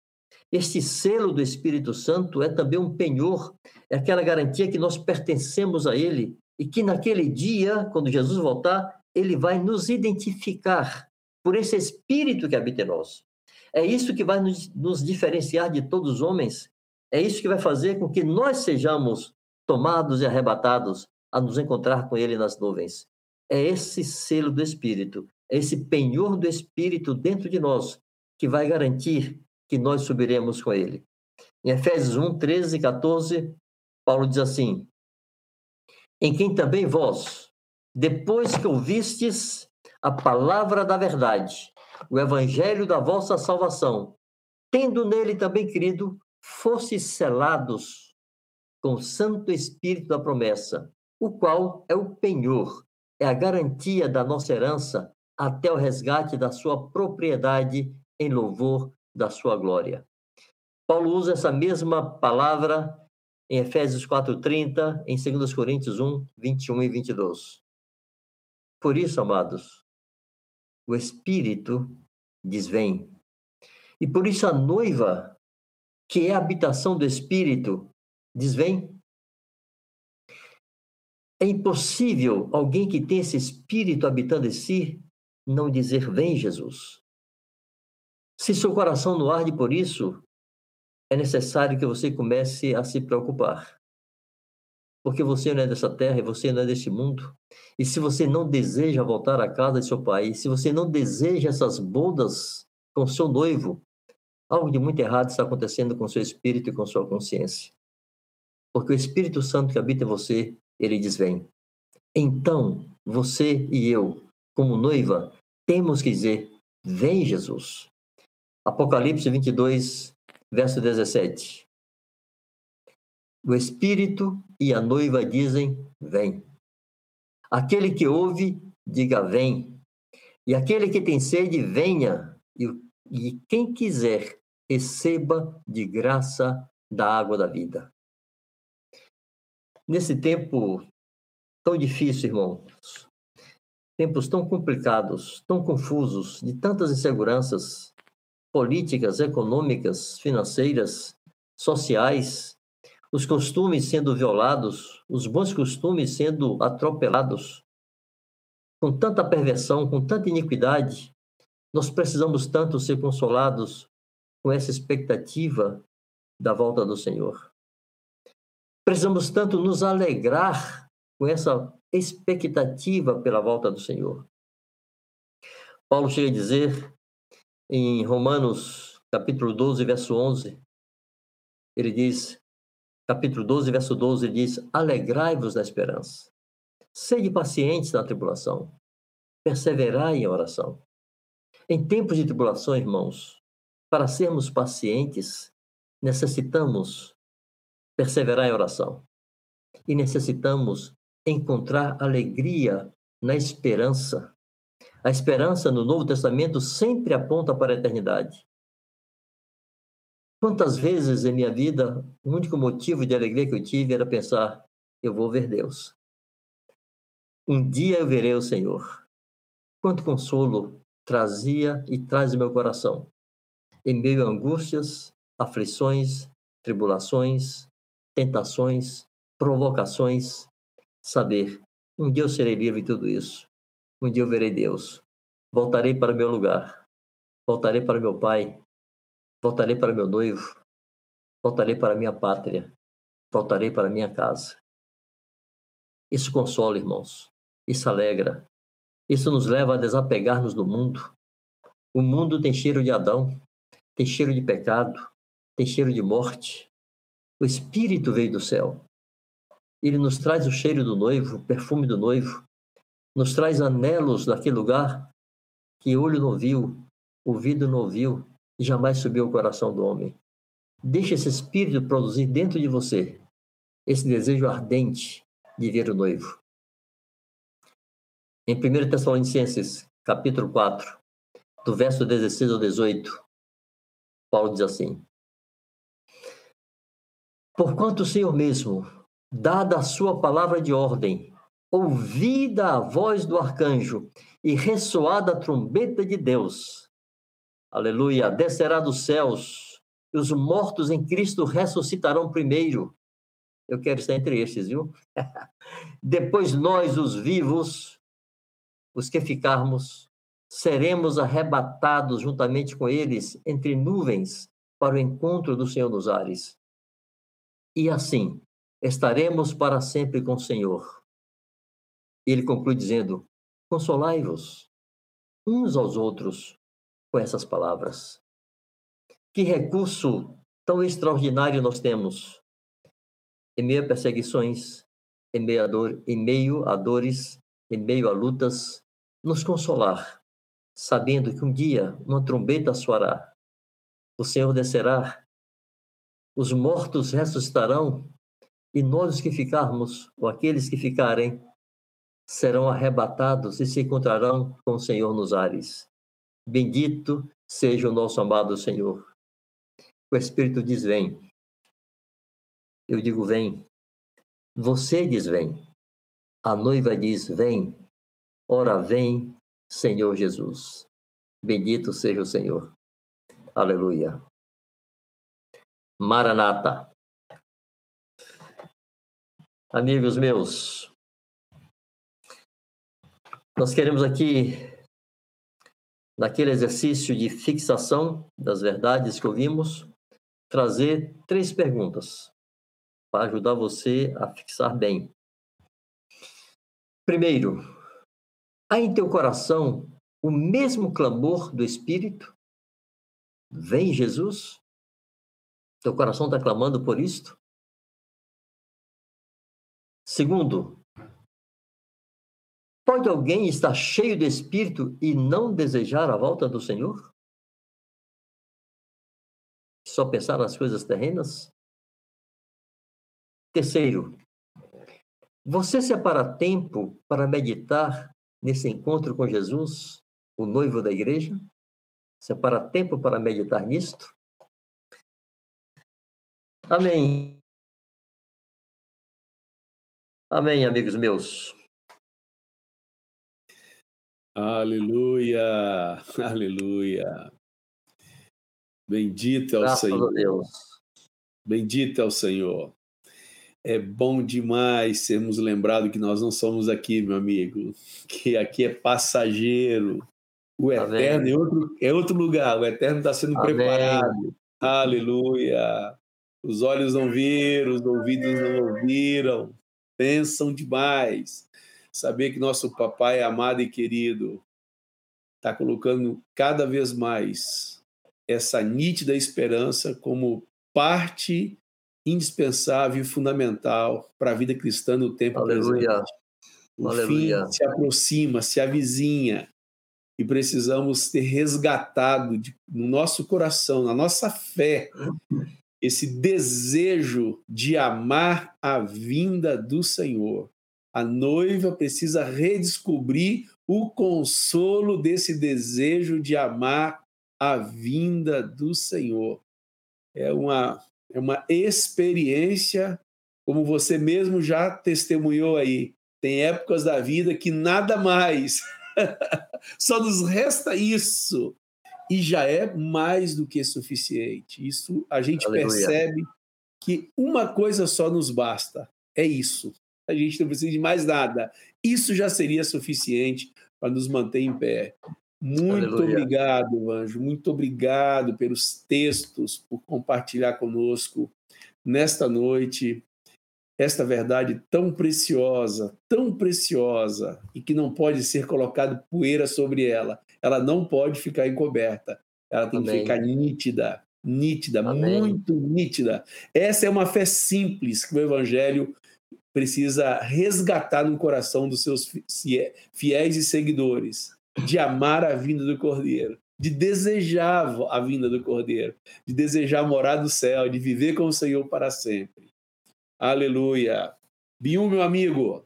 Speaker 3: Este selo do Espírito Santo é também um penhor, é aquela garantia que nós pertencemos a Ele e que naquele dia, quando Jesus voltar, Ele vai nos identificar por esse Espírito que habita em nós. É isso que vai nos, nos diferenciar de todos os homens, é isso que vai fazer com que nós sejamos tomados e arrebatados a nos encontrar com Ele nas nuvens. É esse selo do Espírito, esse penhor do Espírito dentro de nós que vai garantir que nós subiremos com Ele. Em Efésios 1, 13 e 14, Paulo diz assim: Em quem também vós, depois que ouvistes a palavra da verdade, o evangelho da vossa salvação, tendo nele também crido, fostes selados com o Santo Espírito da promessa, o qual é o penhor, é a garantia da nossa herança até o resgate da sua propriedade em louvor da sua glória. Paulo usa essa mesma palavra em Efésios 4:30, em 2 Coríntios 1, 21 e 22. Por isso, amados, o Espírito desvém. E por isso a noiva, que é a habitação do Espírito, desvém. É impossível alguém que tem esse Espírito habitando em si não dizer: Vem, Jesus. Se seu coração não arde por isso, é necessário que você comece a se preocupar. Porque você não é dessa terra e você não é deste mundo. E se você não deseja voltar à casa de seu pai, se você não deseja essas bodas com seu noivo, algo de muito errado está acontecendo com seu espírito e com sua consciência. Porque o Espírito Santo que habita em você, ele desvém. Então, você e eu, como noiva, temos que dizer: Vem, Jesus. Apocalipse 22, verso 17. O Espírito e a noiva dizem: Vem. Aquele que ouve, diga: Vem. E aquele que tem sede, venha. E, e quem quiser, receba de graça da água da vida. Nesse tempo tão difícil, irmãos, tempos tão complicados, tão confusos, de tantas inseguranças, políticas, econômicas, financeiras, sociais, os costumes sendo violados, os bons costumes sendo atropelados, com tanta perversão, com tanta iniquidade, nós precisamos tanto ser consolados com essa expectativa da volta do Senhor. Precisamos tanto nos alegrar com essa expectativa pela volta do Senhor. Paulo chega a dizer em Romanos, capítulo 12, verso 11, ele diz, capítulo 12, verso 12, ele diz: Alegrai-vos na esperança, sede pacientes na tribulação, perseverai em oração. Em tempos de tribulação, irmãos, para sermos pacientes, necessitamos perseverar em oração e necessitamos encontrar alegria na esperança a esperança no Novo Testamento sempre aponta para a eternidade. Quantas vezes em minha vida, o único motivo de alegria que eu tive era pensar: eu vou ver Deus. Um dia eu verei o Senhor. Quanto consolo trazia e traz meu coração, em meio a angústias, aflições, tribulações, tentações, provocações, saber: um dia eu serei livre de tudo isso. Um dia eu verei Deus. Voltarei para meu lugar. Voltarei para meu pai. Voltarei para meu noivo. Voltarei para minha pátria. Voltarei para minha casa. Isso consola, irmãos. Isso alegra. Isso nos leva a desapegar-nos do mundo. O mundo tem cheiro de Adão, tem cheiro de pecado, tem cheiro de morte. O Espírito veio do céu. Ele nos traz o cheiro do noivo, o perfume do noivo nos traz anelos daquele lugar que olho não viu, ouvido não ouviu e jamais subiu ao coração do homem. Deixe esse espírito produzir dentro de você esse desejo ardente de ver o noivo. Em 1 Tessalonicenses, capítulo 4, do verso 16 ao 18, Paulo diz assim: Porquanto o Senhor mesmo, dada a sua palavra de ordem, ouvida a voz do arcanjo e ressoada a trombeta de Deus. Aleluia! Descerá dos céus, e os mortos em Cristo ressuscitarão primeiro. Eu quero estar entre estes, viu? Depois nós, os vivos, os que ficarmos, seremos arrebatados juntamente com eles entre nuvens para o encontro do Senhor nos ares. E assim, estaremos para sempre com o Senhor. Ele conclui dizendo: Consolai-vos uns aos outros com essas palavras. Que recurso tão extraordinário nós temos em meio a perseguições, em meio a, dor, em meio a dores, em meio a lutas, nos consolar, sabendo que um dia uma trombeta soará, o Senhor descerá, os mortos ressuscitarão e nós os que ficarmos, ou aqueles que ficarem, serão arrebatados e se encontrarão com o Senhor nos ares. Bendito seja o nosso amado Senhor. O Espírito diz: Vem. Eu digo: Vem. Você diz: Vem. A noiva diz: Vem. Ora, vem, Senhor Jesus. Bendito seja o Senhor. Aleluia. Maranata. Amigos meus, nós queremos aqui, naquele exercício de fixação das verdades que ouvimos, trazer três perguntas para ajudar você a fixar bem. Primeiro, há em teu coração o mesmo clamor do Espírito? Vem Jesus? Teu coração está clamando por isto? Segundo, pode alguém estar cheio de espírito e não desejar a volta do Senhor? Só pensar nas coisas terrenas? Terceiro, você separa tempo para meditar nesse encontro com Jesus, o noivo da igreja? Separa tempo para meditar nisto? Amém. Amém, amigos meus.
Speaker 1: Aleluia, aleluia. Bendito é o Senhor.
Speaker 3: Deus.
Speaker 1: Bendito é o Senhor. É bom demais sermos lembrados que nós não somos aqui, meu amigo, que aqui é passageiro. O
Speaker 3: Amém.
Speaker 1: eterno é outro, é outro lugar, o eterno está sendo
Speaker 3: Amém.
Speaker 1: preparado. Aleluia. Os olhos não viram, os ouvidos não ouviram, pensam demais. Saber que nosso papai amado e querido está colocando cada vez mais essa nítida esperança como parte indispensável e fundamental para a vida cristã no tempo
Speaker 3: Aleluia.
Speaker 1: presente. O
Speaker 3: Aleluia.
Speaker 1: fim se aproxima, se avizinha e precisamos ter resgatado de, no nosso coração, na nossa fé, esse desejo de amar a vinda do Senhor. A noiva precisa redescobrir o consolo desse desejo de amar a vinda do Senhor. É uma, é uma experiência, como você mesmo já testemunhou aí. Tem épocas da vida que nada mais, só nos resta isso e já é mais do que suficiente. Isso a gente
Speaker 3: Aleluia.
Speaker 1: percebe que uma coisa só nos basta, é isso. A gente não precisa de mais nada. Isso já seria suficiente para nos manter em pé. Muito
Speaker 3: Aleluia.
Speaker 1: obrigado, Anjo. Muito obrigado pelos textos, por compartilhar conosco nesta noite esta verdade tão preciosa, tão preciosa e que não pode ser colocado poeira sobre ela. Ela não pode ficar encoberta. Ela tem
Speaker 3: Amém.
Speaker 1: que ficar nítida, nítida,
Speaker 3: Amém.
Speaker 1: muito nítida. Essa é uma fé simples que o evangelho precisa resgatar no coração dos seus fi- fiéis e seguidores, de amar a vinda do Cordeiro, de desejar a vinda do Cordeiro, de desejar morar do céu, de viver com o Senhor para sempre. Aleluia. Bium, meu amigo.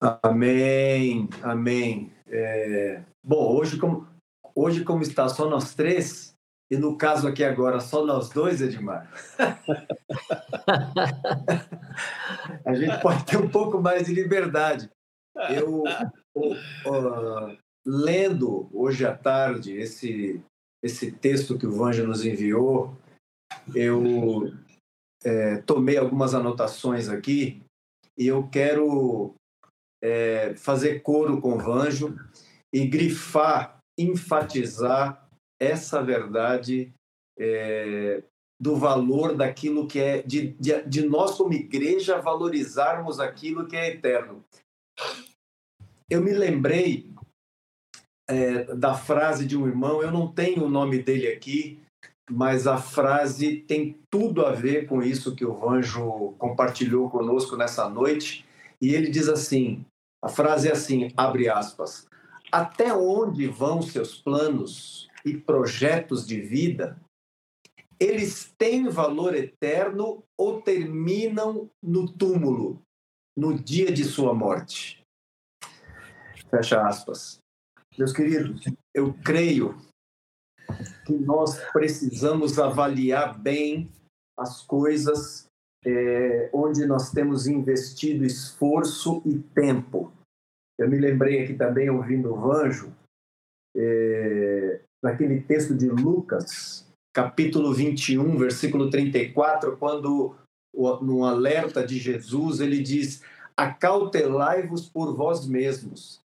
Speaker 2: Amém, amém. É, Bom, hoje como, hoje como está só nós três, e no caso aqui agora só nós dois, Edmar, a gente pode ter um pouco mais de liberdade. Eu, o- lendo hoje à tarde esse, esse texto que o Vanja nos enviou, eu é, tomei algumas anotações aqui e eu quero é, fazer coro com o Vanjo e grifar, enfatizar essa verdade é, do valor daquilo que é, de, de, de nós como igreja valorizarmos aquilo que é eterno. Eu me lembrei é, da frase de um irmão, eu não tenho o nome dele aqui, mas a frase tem tudo a ver com isso que o Vanjo compartilhou conosco nessa noite. E ele diz assim: a frase é assim, abre aspas, até onde vão seus planos e projetos de vida? Eles têm valor eterno ou terminam no túmulo, no dia de sua morte? Fecha aspas. Meus queridos, eu creio que nós precisamos avaliar bem as coisas é, onde nós temos investido esforço e tempo. Eu me lembrei aqui também, ouvindo o Vanjo, é, naquele texto de Lucas, capítulo 21, versículo 34, quando, no alerta de Jesus, ele diz: Acautelai-vos por vós mesmos,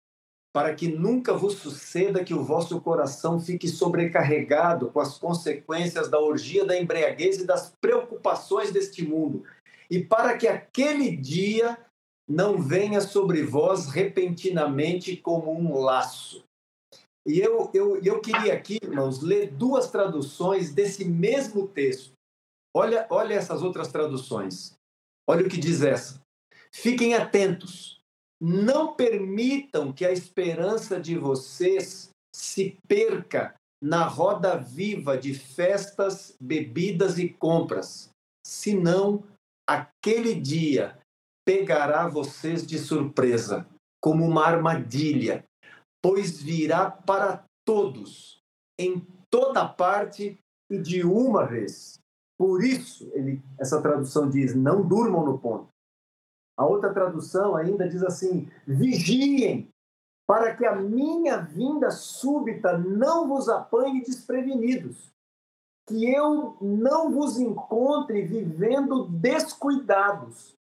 Speaker 2: para que nunca vos suceda que o vosso coração fique sobrecarregado com as consequências da orgia da embriaguez e das preocupações deste mundo, e para que aquele dia não venha sobre vós repentinamente como um laço. E eu, eu, eu queria aqui, irmãos, ler duas traduções desse mesmo texto. Olha, olha essas outras traduções. Olha o que diz essa. Fiquem atentos não permitam que a esperança de vocês se perca na roda viva de festas, bebidas e compras, senão aquele dia pegará vocês de surpresa, como uma armadilha, pois virá para todos, em toda parte e de uma vez. Por isso, ele, essa tradução diz: não durmam no ponto. A outra tradução ainda diz assim: vigiem, para que a minha vinda súbita não vos apanhe desprevenidos, que eu não vos encontre vivendo descuidados,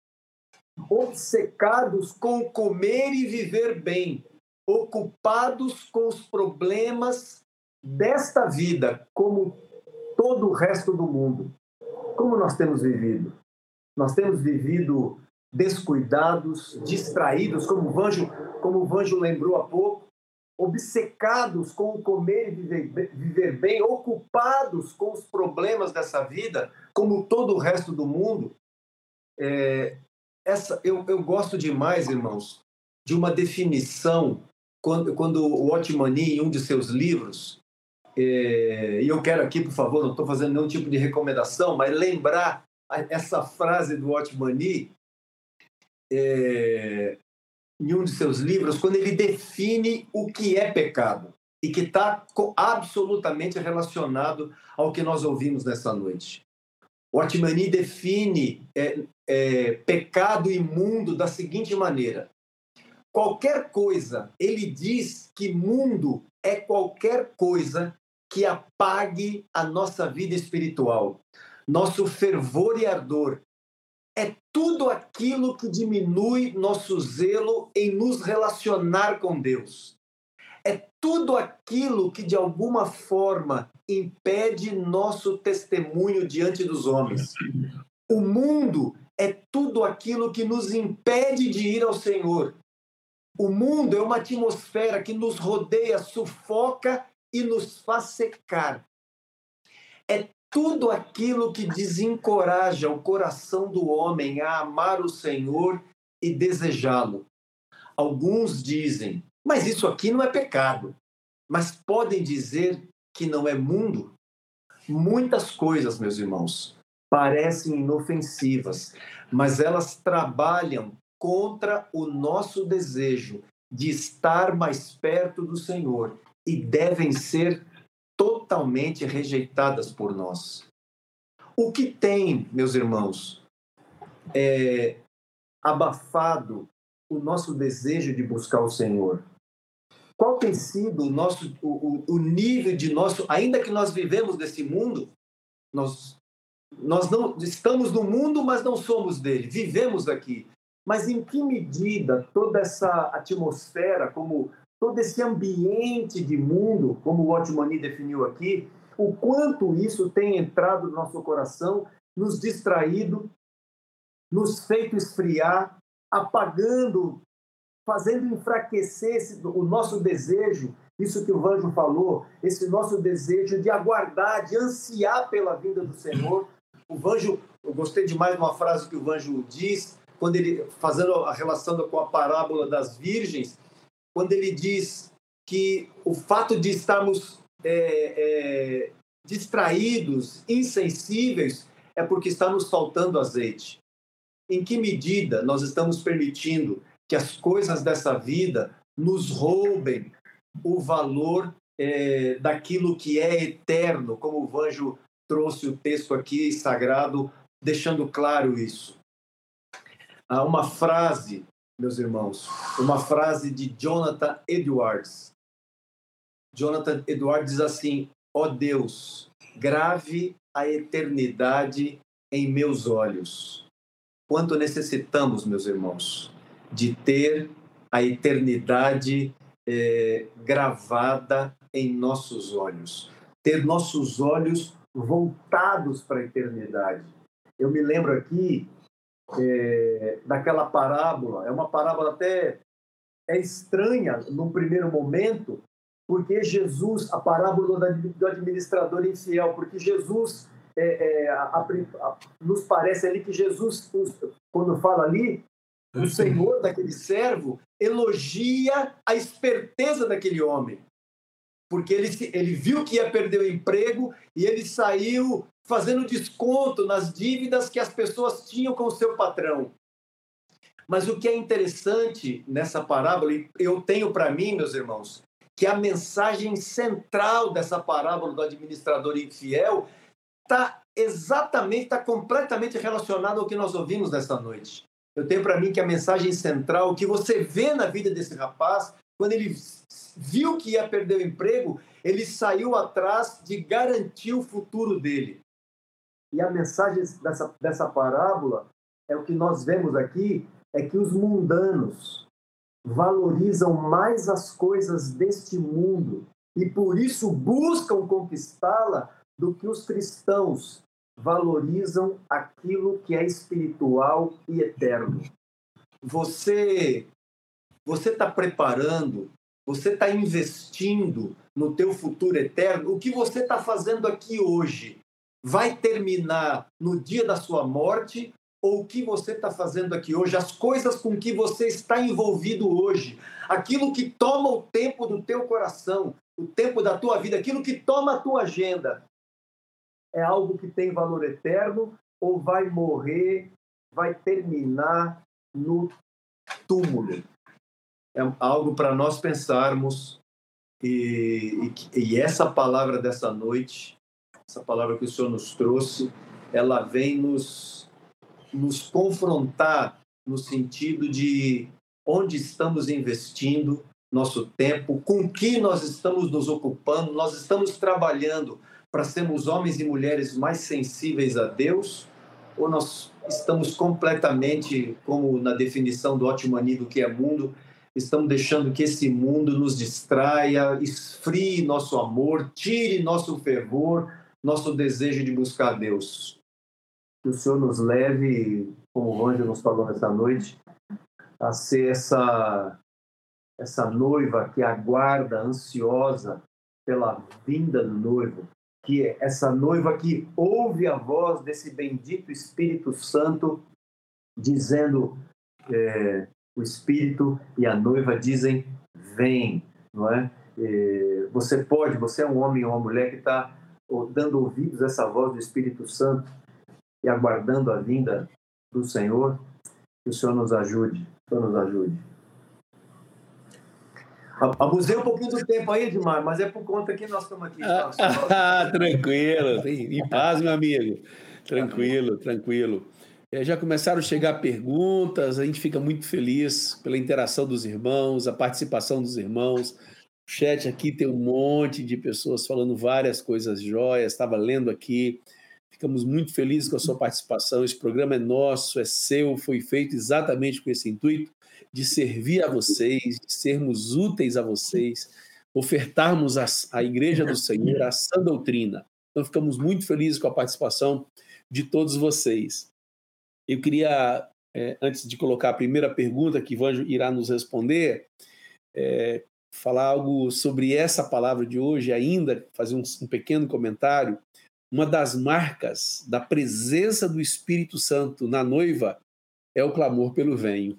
Speaker 2: obcecados com comer e viver bem, ocupados com os problemas desta vida, como todo o resto do mundo. Como nós temos vivido? Nós temos vivido descuidados, distraídos, como o Vanjo, como o Vanjo lembrou há pouco, obcecados com o comer e viver, viver bem, ocupados com os problemas dessa vida, como todo o resto do mundo. É, essa eu, eu gosto demais, irmãos, de uma definição quando, quando o Otmani, em um de seus livros, é, e eu quero aqui, por favor, não estou fazendo nenhum tipo de recomendação, mas lembrar essa frase do Otmani, é, em um de seus livros, quando ele define o que é pecado e que está absolutamente relacionado ao que nós ouvimos nessa noite. O Atmani define é, é, pecado imundo da seguinte maneira: qualquer coisa, ele diz que mundo é qualquer coisa que apague a nossa vida espiritual, nosso fervor e ardor, é tudo aquilo que diminui nosso zelo em nos relacionar com Deus. É tudo aquilo que de alguma forma impede nosso testemunho diante dos homens. O mundo é tudo aquilo que nos impede de ir ao Senhor. O mundo é uma atmosfera que nos rodeia, sufoca e nos faz secar. É tudo aquilo que desencoraja o coração do homem a amar o Senhor e desejá-lo. Alguns dizem, mas isso aqui não é pecado. Mas podem dizer que não é mundo? Muitas coisas, meus irmãos, parecem inofensivas, mas elas trabalham contra o nosso desejo de estar mais perto do Senhor e devem ser totalmente rejeitadas por nós. O que tem, meus irmãos, é, abafado o nosso desejo de buscar o Senhor? Qual tem sido o nosso o, o nível de nosso, ainda que nós vivemos desse mundo, nós nós não estamos no mundo, mas não somos dele. Vivemos aqui. Mas em que medida toda essa atmosfera, como todo esse ambiente de mundo, como o Otmani definiu aqui, o quanto isso tem entrado no nosso coração, nos distraído, nos feito esfriar, apagando, fazendo enfraquecer esse, o nosso desejo, isso que o Vanjo falou, esse nosso desejo de aguardar, de ansiar pela vinda do Senhor. O Vanjo, eu gostei demais de uma frase que o Vanjo diz, quando ele fazendo a relação com a parábola das virgens, quando ele diz que o fato de estarmos é, é, distraídos, insensíveis, é porque está nos faltando azeite. Em que medida nós estamos permitindo que as coisas dessa vida nos roubem o valor é, daquilo que é eterno, como o Vanjo trouxe o texto aqui sagrado, deixando claro isso. Há uma frase, meus irmãos, uma frase de Jonathan Edwards. Jonathan Edwards diz assim: Ó oh Deus, grave a eternidade em meus olhos. Quanto necessitamos, meus irmãos, de ter a eternidade é, gravada em nossos olhos, ter nossos olhos voltados para a eternidade. Eu me lembro aqui é, daquela parábola, é uma parábola até é estranha no primeiro momento, porque Jesus, a parábola do administrador infiel, porque Jesus, é, é, a, a, nos parece ali que Jesus, quando fala ali, o senhor daquele servo elogia a esperteza daquele homem. Porque ele, ele viu que ia perder o emprego e ele saiu fazendo desconto nas dívidas que as pessoas tinham com o seu patrão. Mas o que é interessante nessa parábola, e eu tenho para mim, meus irmãos, que a mensagem central dessa parábola do administrador infiel está exatamente, está completamente relacionada ao que nós ouvimos nesta noite. Eu tenho para mim que a mensagem central, o que você vê na vida desse rapaz, quando ele viu que ia perder o emprego, ele saiu atrás de garantir o futuro dele. E a mensagem dessa, dessa parábola é o que nós vemos aqui, é que os mundanos valorizam mais as coisas deste mundo e por isso buscam conquistá-la do que os cristãos valorizam aquilo que é espiritual e eterno. Você você está preparando, você está investindo no teu futuro eterno. O que você está fazendo aqui hoje vai terminar no dia da sua morte ou o que você está fazendo aqui hoje, as coisas com que você está envolvido hoje, aquilo que toma o tempo do teu coração, o tempo da tua vida, aquilo que toma a tua agenda, é algo que tem valor eterno ou vai morrer, vai terminar no túmulo? É algo para nós pensarmos e, e, e, essa palavra dessa noite, essa palavra que o Senhor nos trouxe, ela vem nos, nos confrontar no sentido de onde estamos investindo nosso tempo, com que nós estamos nos ocupando, nós estamos trabalhando para sermos homens e mulheres mais sensíveis a Deus? Ou nós estamos completamente, como na definição do ótimo anido que é mundo, estamos deixando que esse mundo nos distraia, esfrie nosso amor, tire nosso fervor, nosso desejo de buscar Deus? Que o Senhor nos leve, como o Anjo nos falou nessa noite, a ser essa, essa noiva que aguarda, ansiosa pela vinda do noivo, que é essa noiva que ouve a voz desse bendito Espírito Santo dizendo é, o Espírito e a noiva dizem vem, não é? você pode, você é um homem ou uma mulher que está dando ouvidos a essa voz do Espírito Santo e aguardando a vinda do Senhor, que o Senhor nos ajude, o Senhor nos ajude. Abusei um pouquinho do tempo aí, Edmar, mas é por conta que nós estamos aqui.
Speaker 1: Ah, ah, tranquilo, em paz, meu amigo. Tranquilo, tranquilo. É, já começaram a chegar perguntas, a gente fica muito feliz pela interação dos irmãos, a participação dos irmãos. O chat aqui tem um monte de pessoas falando várias coisas jóias, estava lendo aqui. Ficamos muito felizes com a sua participação. Esse programa é nosso, é seu, foi feito exatamente com esse intuito de servir a vocês, de sermos úteis a vocês. ofertarmos à Igreja do Senhor a sã doutrina. Então, ficamos muito felizes com a participação de todos vocês. Eu queria, é, antes de colocar a primeira pergunta que Ivan irá nos responder, é, falar algo sobre essa palavra de hoje, ainda fazer um, um pequeno comentário. Uma das marcas da presença do Espírito Santo na noiva é o clamor pelo venho.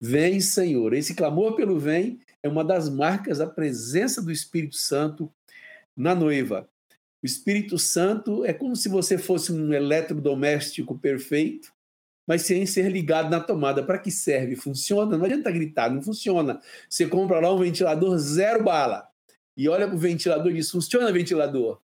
Speaker 1: Vem, Senhor. Esse clamor pelo vem é uma das marcas da presença do Espírito Santo na noiva. O Espírito Santo é como se você fosse um eletrodoméstico perfeito, mas sem ser ligado na tomada. Para que serve? Funciona? Não adianta gritar, não funciona. Você compra lá um ventilador zero bala e olha para o ventilador e diz: funciona ventilador.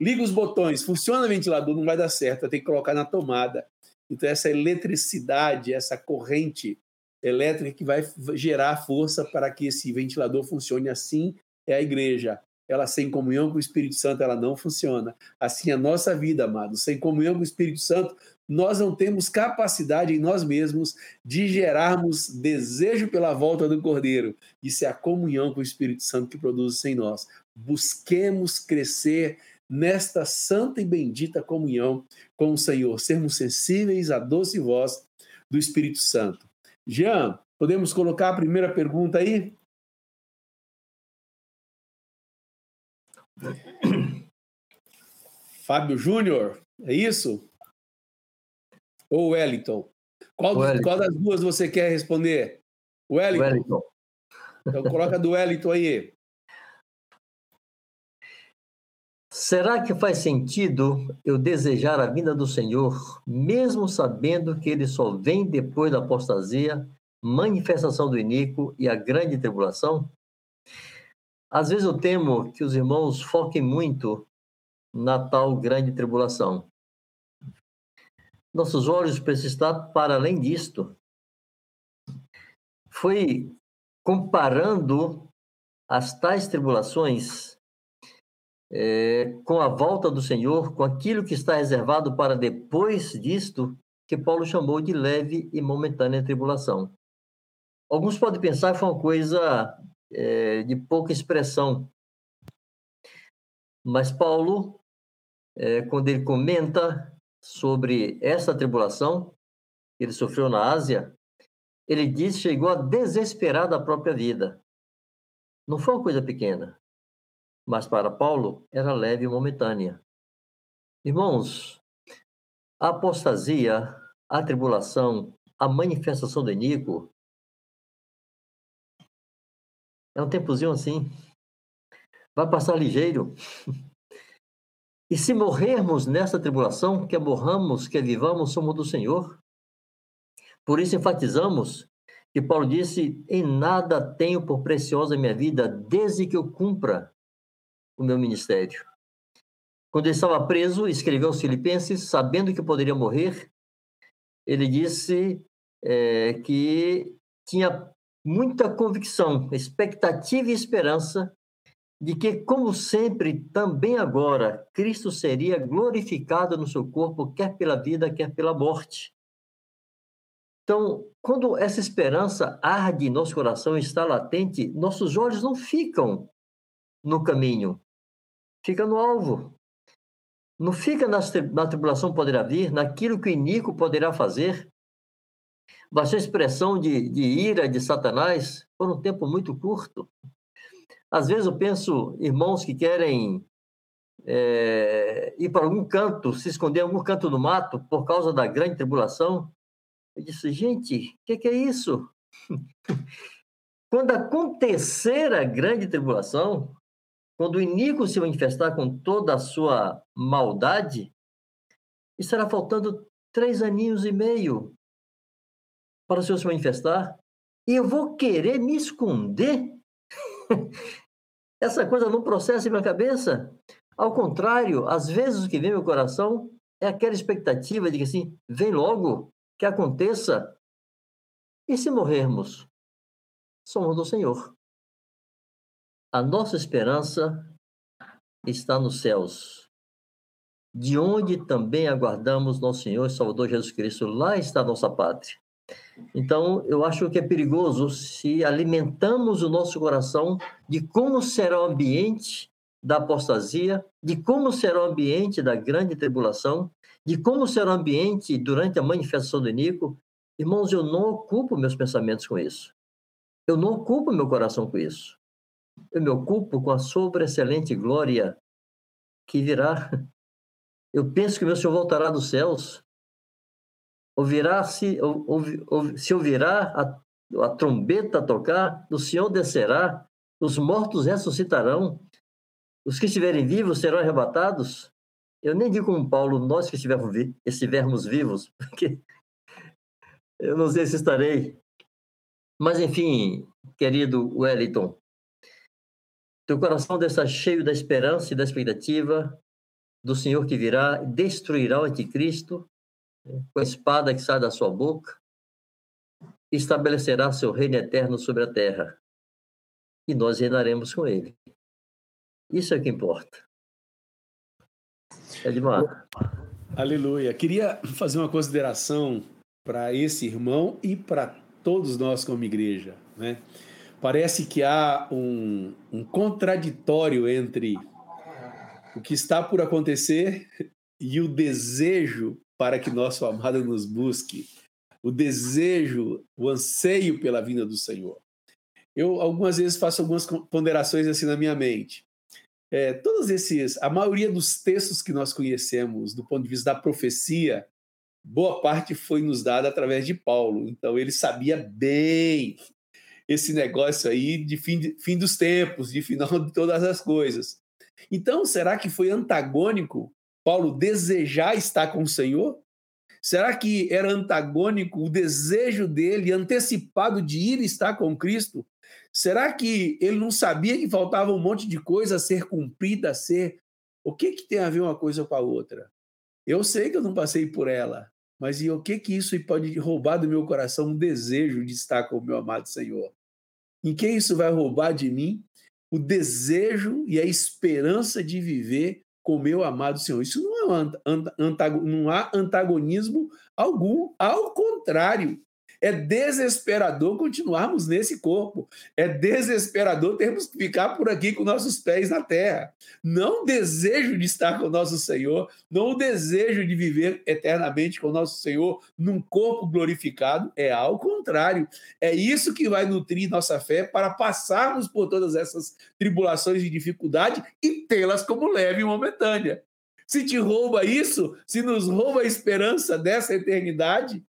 Speaker 1: Liga os botões, funciona ventilador, não vai dar certo, tem que colocar na tomada. Então, essa eletricidade, essa corrente elétrica que vai gerar força para que esse ventilador funcione assim é a igreja ela sem comunhão com o Espírito Santo, ela não funciona. Assim a nossa vida, amados, sem comunhão com o Espírito Santo, nós não temos capacidade em nós mesmos de gerarmos desejo pela volta do Cordeiro. Isso é a comunhão com o Espírito Santo que produz isso em nós. Busquemos crescer nesta santa e bendita comunhão com o Senhor, sermos sensíveis à doce voz do Espírito Santo. Jean, podemos colocar a primeira pergunta aí? Fábio Júnior, é isso? Ou Wellington? Qual, Wellington. qual das duas você quer responder? Wellington. Wellington. Então coloca do Wellington aí.
Speaker 3: Será que faz sentido eu desejar a vinda do Senhor, mesmo sabendo que ele só vem depois da apostasia, manifestação do iníquo e a grande tribulação? Às vezes eu temo que os irmãos foquem muito na tal grande tribulação. Nossos olhos precisam estar para além disto. Foi comparando as tais tribulações é, com a volta do Senhor, com aquilo que está reservado para depois disto, que Paulo chamou de leve e momentânea tribulação. Alguns podem pensar que foi uma coisa é, de pouca expressão. Mas Paulo, é, quando ele comenta sobre essa tribulação que ele sofreu na Ásia, ele diz que chegou a desesperar da própria vida. Não foi uma coisa pequena, mas para Paulo era leve e momentânea. Irmãos, a apostasia, a tribulação, a manifestação do iníquo é um tempozinho assim. Vai passar ligeiro. E se morrermos nessa tribulação, quer morramos, quer vivamos, somos do Senhor. Por isso enfatizamos que Paulo disse: Em nada tenho por preciosa minha vida, desde que eu cumpra o meu ministério. Quando ele estava preso, escreveu aos Filipenses, sabendo que poderia morrer, ele disse é, que tinha muita convicção, expectativa e esperança de que, como sempre, também agora, Cristo seria glorificado no seu corpo, quer pela vida, quer pela morte. Então, quando essa esperança arde em nosso coração, está latente, nossos olhos não ficam no caminho, fica no alvo. Não fica na tribulação poderá vir, naquilo que o iníquo poderá fazer, Baixou a expressão de, de ira de Satanás por um tempo muito curto. Às vezes eu penso, irmãos que querem é, ir para algum canto, se esconder em algum canto do mato por causa da grande tribulação. Eu disse, gente, o que, que é isso? quando acontecer a grande tribulação, quando o iníquo se manifestar com toda a sua maldade, estará faltando três aninhos e meio para o Senhor se manifestar? E eu vou querer me esconder? Essa coisa não processa em minha cabeça. Ao contrário, às vezes o que vem no meu coração é aquela expectativa de que assim, vem logo, que aconteça. E se morrermos? Somos do Senhor. A nossa esperança está nos céus, de onde também aguardamos nosso Senhor e Salvador Jesus Cristo. Lá está a nossa pátria. Então, eu acho que é perigoso se alimentamos o nosso coração de como será o ambiente da apostasia, de como será o ambiente da grande tribulação, de como será o ambiente durante a manifestação do Nico. Irmãos, eu não ocupo meus pensamentos com isso. Eu não ocupo meu coração com isso. Eu me ocupo com a sobreexcelente glória que virá. Eu penso que meu Senhor voltará dos céus ouvirá se, se ouvirá a, a trombeta tocar, o Senhor descerá, os mortos ressuscitarão, os que estiverem vivos serão arrebatados. Eu nem digo como Paulo, nós que estivermos, estivermos vivos, porque eu não sei se estarei. Mas, enfim, querido Wellington, teu coração deve estar cheio da esperança e da expectativa do Senhor que virá, destruirá o anticristo com a espada que sai da sua boca, estabelecerá seu reino eterno sobre a terra. E nós reinaremos com ele. Isso é o que importa. Edmar.
Speaker 1: Aleluia. Queria fazer uma consideração para esse irmão e para todos nós como igreja. Né? Parece que há um, um contraditório entre o que está por acontecer e o desejo para que nosso amado nos busque, o desejo, o anseio pela vinda do Senhor. Eu algumas vezes faço algumas ponderações assim na minha mente. É, todos esses, a maioria dos textos que nós conhecemos do ponto de vista da profecia, boa parte foi nos dada através de Paulo. Então ele sabia bem esse negócio aí de fim, de, fim dos tempos, de final de todas as coisas. Então, será que foi antagônico Paulo desejar estar com o Senhor? Será que era antagônico o desejo dele, antecipado de ir estar com Cristo? Será que ele não sabia que faltava um monte de coisa a ser cumprida, a ser. O que, que tem a ver uma coisa com a outra? Eu sei que eu não passei por ela, mas e o que que isso pode roubar do meu coração um desejo de estar com o meu amado Senhor? Em que isso vai roubar de mim o desejo e a esperança de viver com meu amado Senhor. Isso não, é não há antagonismo algum, ao contrário. É desesperador continuarmos nesse corpo. É desesperador termos que ficar por aqui com nossos pés na terra. Não desejo de estar com nosso Senhor, não desejo de viver eternamente com nosso Senhor num corpo glorificado. É ao contrário. É isso que vai nutrir nossa fé para passarmos por todas essas tribulações e dificuldade e tê-las como leve e momentânea. Se te rouba isso, se nos rouba a esperança dessa eternidade,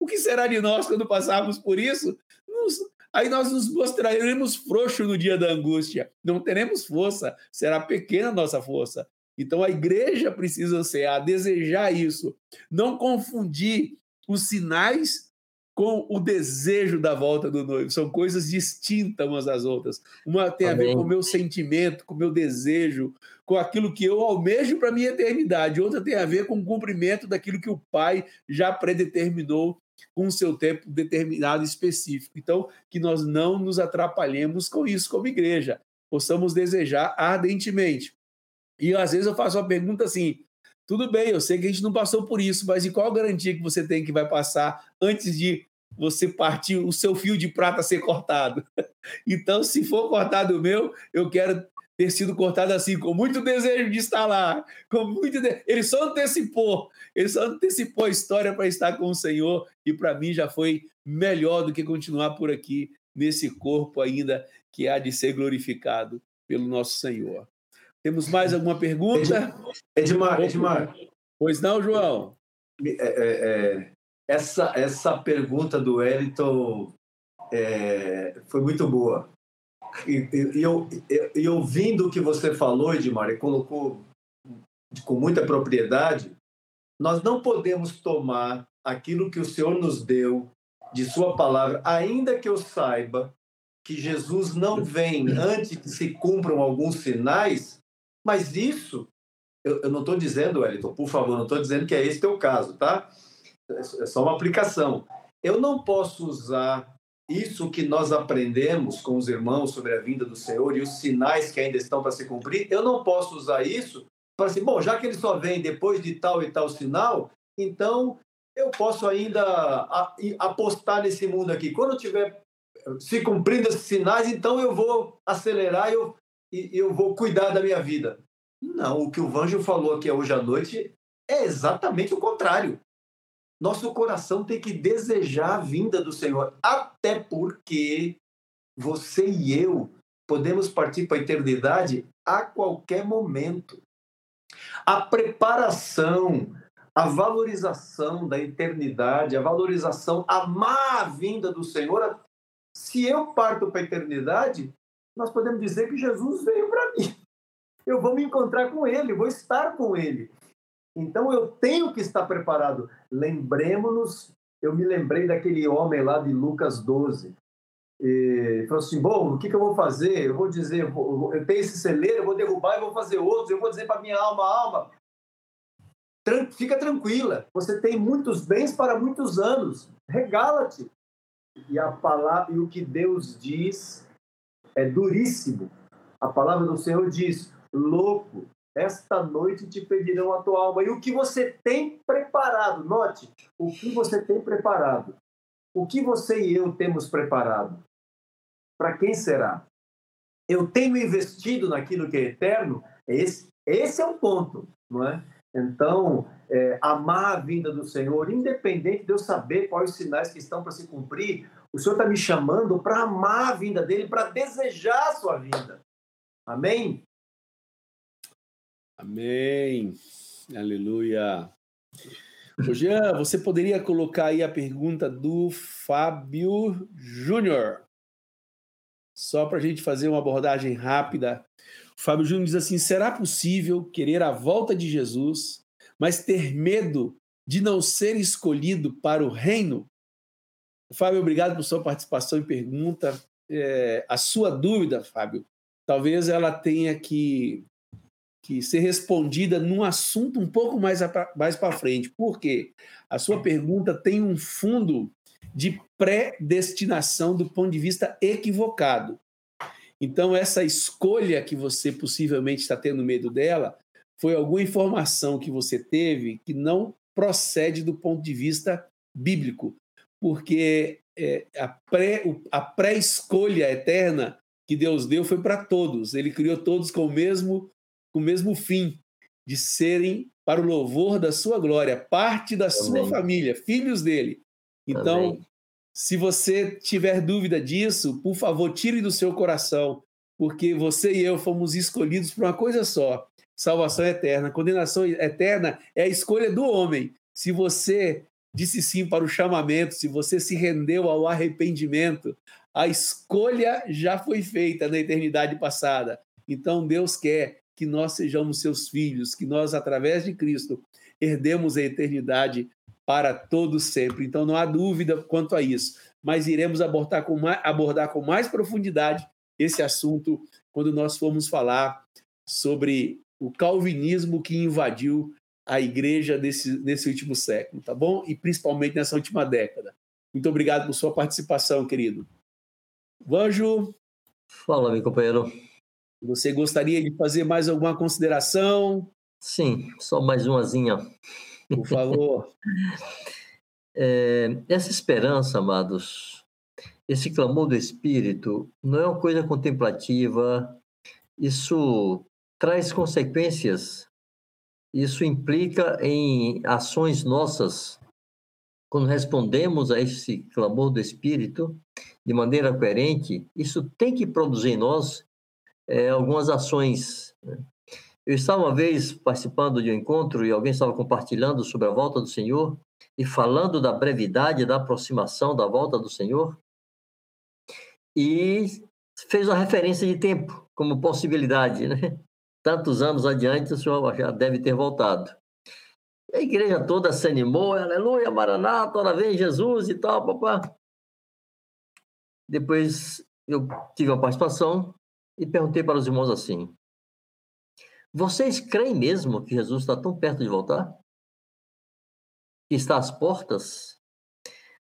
Speaker 1: o que será de nós quando passarmos por isso? Nos, aí nós nos mostraremos frouxos no dia da angústia. Não teremos força, será pequena a nossa força. Então a igreja precisa ansiar, desejar isso. Não confundir os sinais com o desejo da volta do noivo. São coisas distintas umas das outras. Uma tem Amém. a ver com o meu sentimento, com o meu desejo, com aquilo que eu almejo para a minha eternidade. Outra tem a ver com o cumprimento daquilo que o Pai já predeterminou com seu tempo determinado específico. Então, que nós não nos atrapalhemos com isso como igreja, possamos desejar ardentemente. E às vezes eu faço uma pergunta assim: tudo bem, eu sei que a gente não passou por isso, mas e qual garantia que você tem que vai passar antes de você partir o seu fio de prata ser cortado? então, se for cortado o meu, eu quero ter sido cortado assim, com muito desejo de estar lá, com muito de... ele só antecipou, ele só antecipou a história para estar com o Senhor e para mim já foi melhor do que continuar por aqui nesse corpo ainda que há de ser glorificado pelo nosso Senhor. Temos mais alguma pergunta?
Speaker 2: Edmar, Edmar.
Speaker 1: Pois não, João?
Speaker 2: É, é, é, essa, essa pergunta do Wellington é, foi muito boa. E, eu, ouvindo o que você falou, Edmar, e colocou com muita propriedade, nós não podemos tomar aquilo que o Senhor nos deu de Sua palavra, ainda que eu saiba que Jesus não vem antes que se cumpram alguns sinais, mas isso, eu, eu não estou dizendo, Wellington, por favor, não estou dizendo que é esse teu caso, tá? É só uma aplicação. Eu não posso usar isso que nós aprendemos com os irmãos sobre a vinda do Senhor e os sinais que ainda estão para se cumprir, eu não posso usar isso para assim, bom, já que ele só vem depois de tal e tal sinal, então eu posso ainda apostar nesse mundo aqui. Quando tiver se cumprindo esses sinais, então eu vou acelerar eu, e eu vou cuidar da minha vida. Não, o que o Vanjo falou aqui hoje à noite é exatamente o contrário. Nosso coração tem que desejar a vinda do Senhor, até porque você e eu podemos partir para a eternidade a qualquer momento. A preparação, a valorização da eternidade, a valorização, amar a vinda do Senhor. Se eu parto para a eternidade, nós podemos dizer que Jesus veio para mim. Eu vou me encontrar com Ele, vou estar com Ele. Então eu tenho que estar preparado. Lembremos-nos, eu me lembrei daquele homem lá de Lucas 12. E falou assim: Bom, o que, que eu vou fazer? Eu vou dizer, eu tenho esse celeiro, eu vou derrubar e vou fazer outros. Eu vou dizer para minha alma: alma, fica tranquila, você tem muitos bens para muitos anos, regala-te. E a palavra e o que Deus diz é duríssimo. A palavra do Senhor diz: louco, esta noite te pedirão a tua alma. E o que você tem preparado, note, o que você tem preparado. O que você e eu temos preparado? Para quem será? Eu tenho investido naquilo que é eterno? Esse, esse é o ponto, não é? Então, é, amar a vinda do Senhor, independente de eu saber quais os sinais que estão para se cumprir, o Senhor está me chamando para amar a vinda dele, para desejar a sua vinda. Amém?
Speaker 1: Amém. Aleluia. Jean, você poderia colocar aí a pergunta do Fábio Júnior? Só para a gente fazer uma abordagem rápida o Fábio Júnior diz assim: será possível querer a volta de Jesus, mas ter medo de não ser escolhido para o reino? Fábio, obrigado por sua participação e pergunta. É, a sua dúvida, Fábio, talvez ela tenha que, que ser respondida num assunto um pouco mais, mais para frente. Por quê? A sua pergunta tem um fundo de predestinação do ponto de vista equivocado. Então, essa escolha que você possivelmente está tendo medo dela foi alguma informação que você teve que não procede do ponto de vista bíblico, porque é, a pré-escolha pré eterna que Deus deu foi para todos. Ele criou todos com o mesmo, com o mesmo fim, de serem para o louvor da sua glória, parte da Amém. sua família, filhos dele. Então, Amém. Se você tiver dúvida disso, por favor, tire do seu coração, porque você e eu fomos escolhidos por uma coisa só: salvação eterna. Condenação eterna é a escolha do homem. Se você disse sim para o chamamento, se você se rendeu ao arrependimento, a escolha já foi feita na eternidade passada. Então Deus quer que nós sejamos seus filhos, que nós, através de Cristo, herdemos a eternidade para todos sempre. Então não há dúvida quanto a isso, mas iremos abordar com mais, abordar com mais profundidade esse assunto quando nós formos falar sobre o calvinismo que invadiu a igreja nesse, último século, tá bom? E principalmente nessa última década. Muito obrigado por sua participação, querido. Vanjo.
Speaker 3: Fala, meu companheiro.
Speaker 1: Você gostaria de fazer mais alguma consideração?
Speaker 3: Sim, só mais umazinha.
Speaker 1: Por favor.
Speaker 3: é, essa esperança, amados, esse clamor do Espírito, não é uma coisa contemplativa, isso traz consequências, isso implica em ações nossas. Quando respondemos a esse clamor do Espírito de maneira coerente, isso tem que produzir em nós é, algumas ações. Né? Eu estava uma vez participando de um encontro e alguém estava compartilhando sobre a volta do Senhor e falando da brevidade da aproximação da volta do Senhor e fez uma referência de tempo como possibilidade, né? Tantos anos adiante o Senhor já deve ter voltado. A igreja toda se animou, aleluia, Maranata, ora vem Jesus e tal, papá. Depois eu tive a participação e perguntei para os irmãos assim: vocês creem mesmo que Jesus está tão perto de voltar? Que está às portas?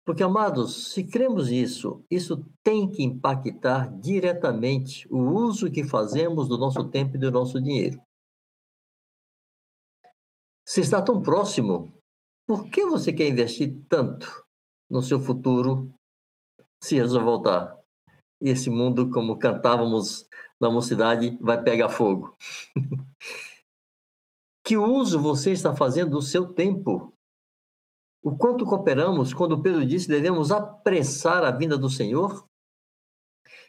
Speaker 3: Porque, amados, se cremos nisso, isso tem que impactar diretamente o uso que fazemos do nosso tempo e do nosso dinheiro. Se está tão próximo, Por que você quer investir tanto no seu futuro se Jesus voltar? Esse mundo, como cantávamos na mocidade, vai pegar fogo. que uso você está fazendo do seu tempo? O quanto cooperamos quando Pedro disse devemos apressar a vinda do Senhor?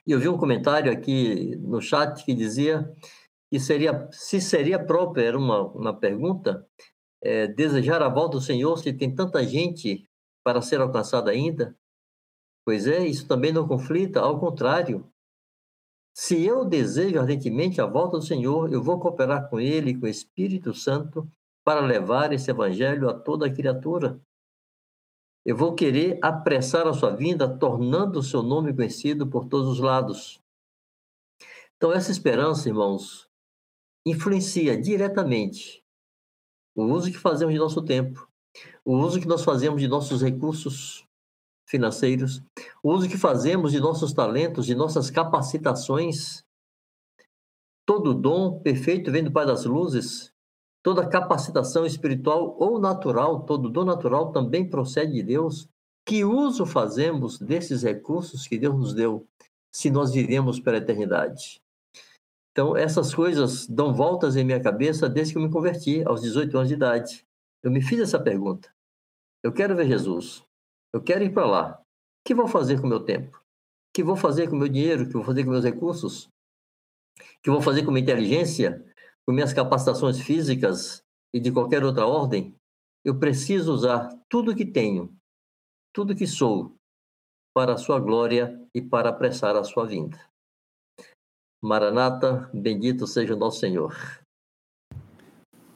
Speaker 3: E eu vi um comentário aqui no chat que dizia que seria, se seria próprio, era uma, uma pergunta, é, desejar a volta do Senhor se tem tanta gente para ser alcançada ainda? Pois é, isso também não conflita, ao contrário. Se eu desejo ardentemente a volta do Senhor, eu vou cooperar com Ele, com o Espírito Santo, para levar esse evangelho a toda criatura. Eu vou querer apressar a sua vinda, tornando o seu nome conhecido por todos os lados. Então, essa esperança, irmãos, influencia diretamente o uso que fazemos de nosso tempo, o uso que nós fazemos de nossos recursos financeiros, o uso que fazemos de nossos talentos, de nossas capacitações. Todo dom perfeito vem do Pai das Luzes, toda capacitação espiritual ou natural, todo dom natural também procede de Deus. Que uso fazemos desses recursos que Deus nos deu, se nós vivemos pela eternidade? Então, essas coisas dão voltas em minha cabeça desde que eu me converti, aos 18 anos de idade. Eu me fiz essa pergunta. Eu quero ver Jesus. Eu quero ir para lá. O que vou fazer com o meu tempo? O que vou fazer com o meu dinheiro? O que vou fazer com meus recursos? O que vou fazer com minha inteligência? Com minhas capacitações físicas e de qualquer outra ordem? Eu preciso usar tudo que tenho, tudo que sou, para a sua glória e para apressar a sua vinda. Maranata, bendito seja o nosso Senhor.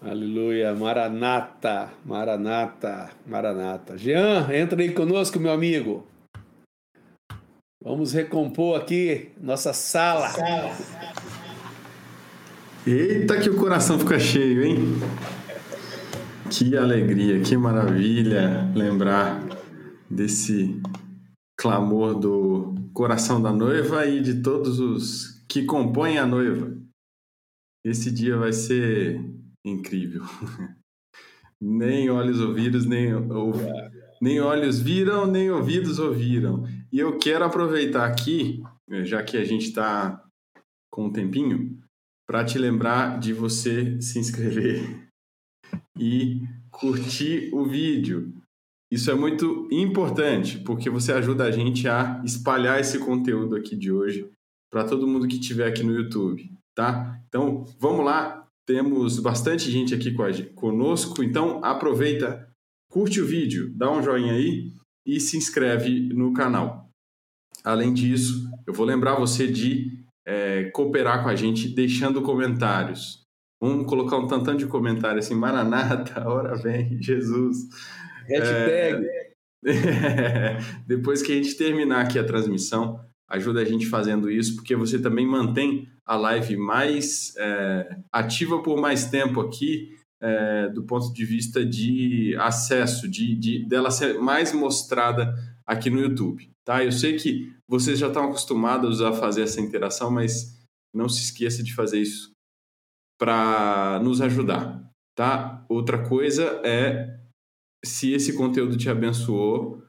Speaker 1: Aleluia, Maranata, Maranata, Maranata. Jean, entra aí conosco, meu amigo. Vamos recompor aqui nossa sala.
Speaker 4: Eita, que o coração fica cheio, hein? Que alegria, que maravilha lembrar desse clamor do coração da noiva e de todos os que compõem a noiva. Esse dia vai ser incrível. nem olhos ouvidos, nem, ou, nem olhos viram, nem ouvidos ouviram. E eu quero aproveitar aqui, já que a gente está com um tempinho, para te lembrar de você se inscrever e curtir o vídeo. Isso é muito importante, porque você ajuda a gente a espalhar esse conteúdo aqui de hoje para todo mundo que estiver aqui no YouTube, tá? Então, vamos lá, temos bastante gente aqui conosco, então aproveita, curte o vídeo, dá um joinha aí e se inscreve no canal. Além disso, eu vou lembrar você de é, cooperar com a gente deixando comentários. Vamos colocar um tantão de comentário assim, Maranata, hora vem, Jesus.
Speaker 1: Hashtag.
Speaker 4: É, depois que a gente terminar aqui a transmissão, ajuda a gente fazendo isso, porque você também mantém a live mais é, ativa por mais tempo aqui, é, do ponto de vista de acesso, de, de dela ser mais mostrada aqui no YouTube. Tá? Eu sei que vocês já estão acostumados a fazer essa interação, mas não se esqueça de fazer isso para nos ajudar. Tá? Outra coisa é se esse conteúdo te abençoou,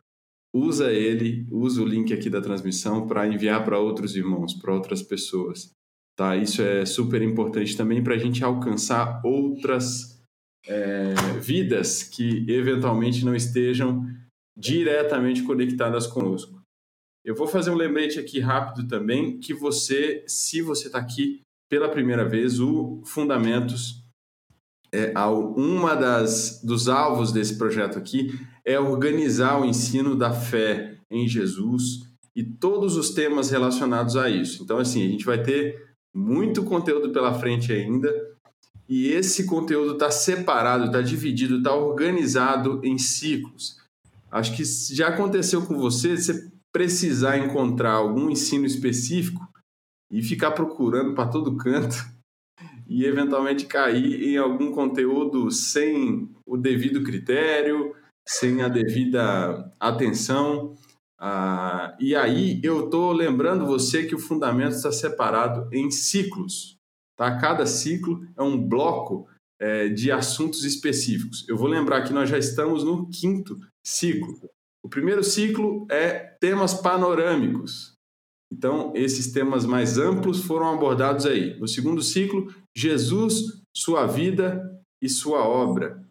Speaker 4: usa ele, usa o link aqui da transmissão para enviar para outros irmãos, para outras pessoas. Tá? Isso é super importante também para a gente alcançar outras é, vidas que eventualmente não estejam diretamente conectadas conosco. Eu vou fazer um lembrete aqui rápido também que você, se você está aqui pela primeira vez, o Fundamentos é, uma das dos alvos desse projeto aqui é organizar o ensino da fé em Jesus e todos os temas relacionados a isso. Então, assim, a gente vai ter muito conteúdo pela frente ainda e esse conteúdo está separado, está dividido, está organizado em ciclos. Acho que já aconteceu com você, você precisar encontrar algum ensino específico e ficar procurando para todo canto e eventualmente cair em algum conteúdo sem o devido critério, sem a devida atenção. Ah, e aí eu estou lembrando você que o fundamento está separado em ciclos. Tá? Cada ciclo é um bloco é, de assuntos específicos. Eu vou lembrar que nós já estamos no quinto ciclo. O primeiro ciclo é temas panorâmicos. Então, esses temas mais amplos foram abordados aí. No segundo ciclo, Jesus, sua vida e sua obra.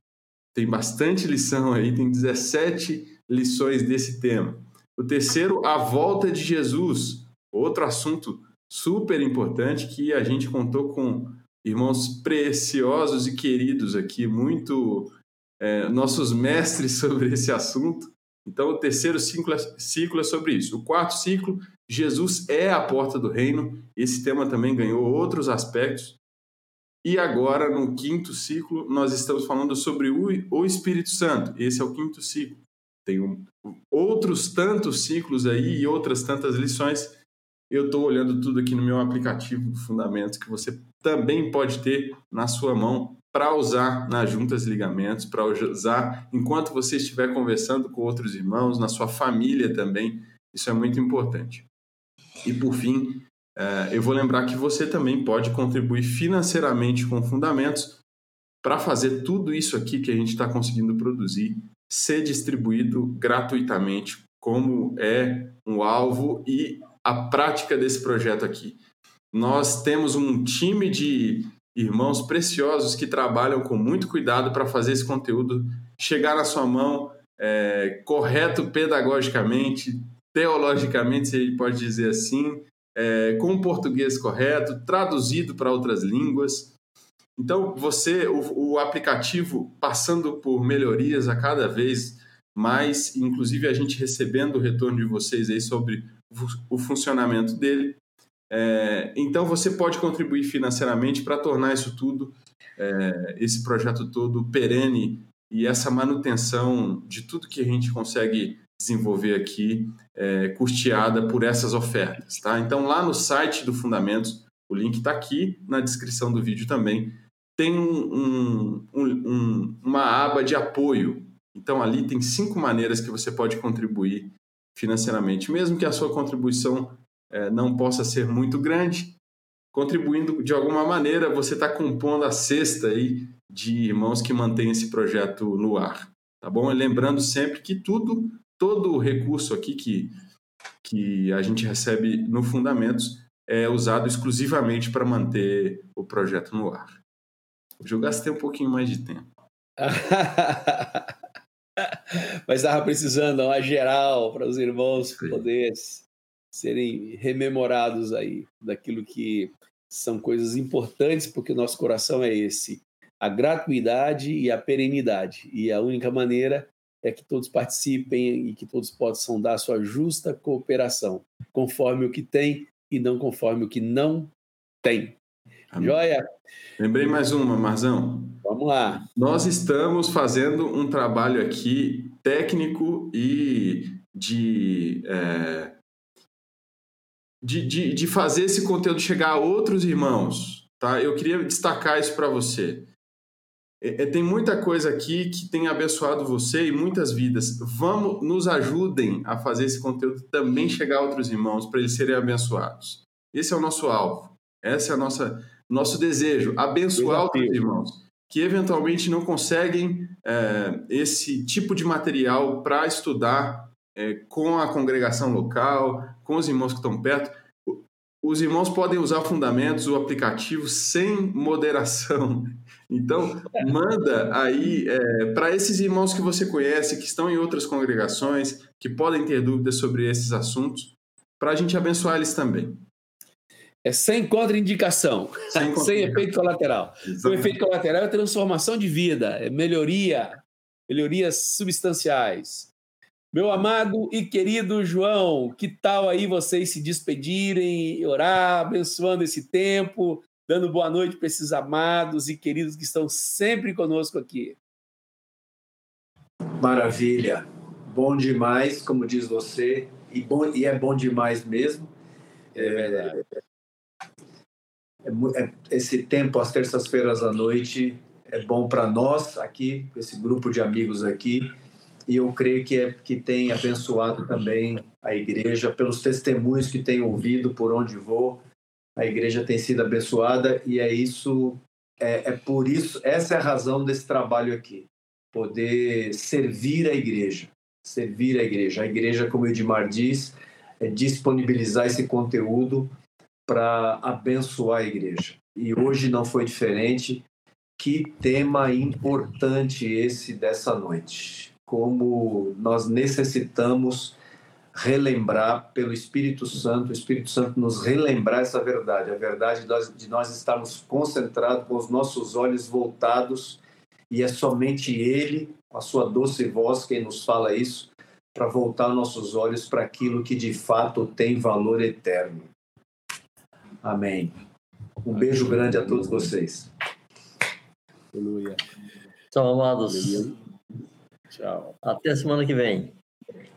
Speaker 4: Tem bastante lição aí, tem 17 lições desse tema. O terceiro, a volta de Jesus, outro assunto super importante que a gente contou com irmãos preciosos e queridos aqui, muito é, nossos mestres sobre esse assunto. Então, o terceiro ciclo é, ciclo é sobre isso. O quarto ciclo, Jesus é a porta do reino. Esse tema também ganhou outros aspectos. E agora, no quinto ciclo, nós estamos falando sobre o, o Espírito Santo. Esse é o quinto ciclo. Tem outros tantos ciclos aí e outras tantas lições. Eu estou olhando tudo aqui no meu aplicativo do Fundamentos, que você também pode ter na sua mão para usar nas juntas e ligamentos, para usar enquanto você estiver conversando com outros irmãos, na sua família também. Isso é muito importante. E por fim, eh, eu vou lembrar que você também pode contribuir financeiramente com fundamentos para fazer tudo isso aqui que a gente está conseguindo produzir ser distribuído gratuitamente, como é um alvo e a prática desse projeto aqui. Nós temos um time de irmãos preciosos que trabalham com muito cuidado para fazer esse conteúdo chegar na sua mão é, correto pedagogicamente, teologicamente, se ele pode dizer assim, é, com o português correto, traduzido para outras línguas. Então, você, o, o, aplicativo passando por melhorias a cada vez mais, inclusive a gente recebendo o retorno de vocês aí sobre o, funcionamento dele. É, então, você pode contribuir financeiramente para tornar isso tudo, é, esse projeto todo perene e essa manutenção de tudo que a gente consegue desenvolver aqui, é, custeada por essas ofertas. Tá? Então, lá no site do Fundamentos, o link está aqui na descrição do vídeo também, tem um, um, um, uma aba de apoio. Então, ali tem cinco maneiras que você pode contribuir financeiramente, mesmo que a sua contribuição é, não possa ser muito grande, contribuindo de alguma maneira, você está compondo a cesta aí de irmãos que mantêm esse projeto no ar, tá bom? E lembrando sempre que tudo, todo o recurso aqui que, que a gente recebe no Fundamentos é usado exclusivamente para manter o projeto no ar. Hoje eu gastei um pouquinho mais de tempo.
Speaker 1: Mas estava precisando uma geral para os irmãos poderem serem rememorados aí daquilo que são coisas importantes, porque o nosso coração é esse: a gratuidade e a perenidade. E a única maneira é que todos participem e que todos possam dar sua justa cooperação, conforme o que tem e não conforme o que não tem. Amém. Joia?
Speaker 4: Lembrei mais uma, Marzão.
Speaker 1: Vamos lá.
Speaker 4: Nós estamos fazendo um trabalho aqui técnico e de, é, de, de, de, fazer esse conteúdo chegar a outros irmãos. Tá? Eu queria destacar isso para você. É, é, tem muita coisa aqui que tem abençoado você e muitas vidas. Vamos, nos ajudem a fazer esse conteúdo também chegar a outros irmãos para eles serem abençoados. Esse é o nosso alvo. Essa é a nossa nosso desejo, abençoar os irmãos que eventualmente não conseguem é, esse tipo de material para estudar é, com a congregação local, com os irmãos que estão perto. Os irmãos podem usar fundamentos, o aplicativo sem moderação. Então, manda aí é, para esses irmãos que você conhece, que estão em outras congregações, que podem ter dúvidas sobre esses assuntos, para a gente abençoar eles também.
Speaker 1: É sem contraindicação, sem, sem efeito colateral. Exatamente. O efeito colateral é transformação de vida, é melhoria, melhorias substanciais. Meu amado e querido João, que tal aí vocês se despedirem, orar, abençoando esse tempo, dando boa noite para esses amados e queridos que estão sempre conosco aqui?
Speaker 2: Maravilha, bom demais, como diz você, e, bom, e é bom demais mesmo. É verdade. É, é, é, esse tempo às terças-feiras à noite é bom para nós aqui, esse grupo de amigos aqui, e eu creio que, é, que tem abençoado também a igreja pelos testemunhos que tenho ouvido por onde vou. A igreja tem sido abençoada e é isso é, é por isso, essa é a razão desse trabalho aqui. Poder servir a igreja. Servir a igreja. A igreja, como o Edmar diz, é disponibilizar esse conteúdo para abençoar a igreja. E hoje não foi diferente. Que tema importante esse dessa noite. Como nós necessitamos relembrar pelo Espírito Santo, o Espírito Santo nos relembrar essa verdade, a verdade de nós, estarmos concentrados com os nossos olhos voltados e é somente Ele, a sua doce voz, quem nos fala isso, para voltar nossos olhos para aquilo que de fato tem valor eterno. Amém. Um beijo grande a todos vocês.
Speaker 3: Aleluia. Tchau, amados.
Speaker 1: Tchau.
Speaker 3: Até a semana que vem.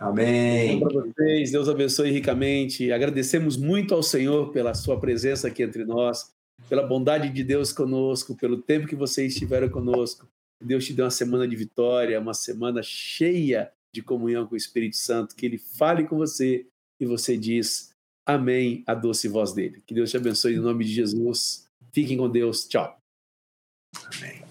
Speaker 2: Amém.
Speaker 1: Para vocês, Deus abençoe ricamente. Agradecemos muito ao Senhor pela sua presença aqui entre nós, pela bondade de Deus conosco, pelo tempo que vocês estiveram conosco. Deus te deu uma semana de vitória, uma semana cheia de comunhão com o Espírito Santo, que ele fale com você e você diz amém a doce voz dele. Que Deus te abençoe em nome de Jesus. Fiquem com Deus. Tchau.
Speaker 2: Amém.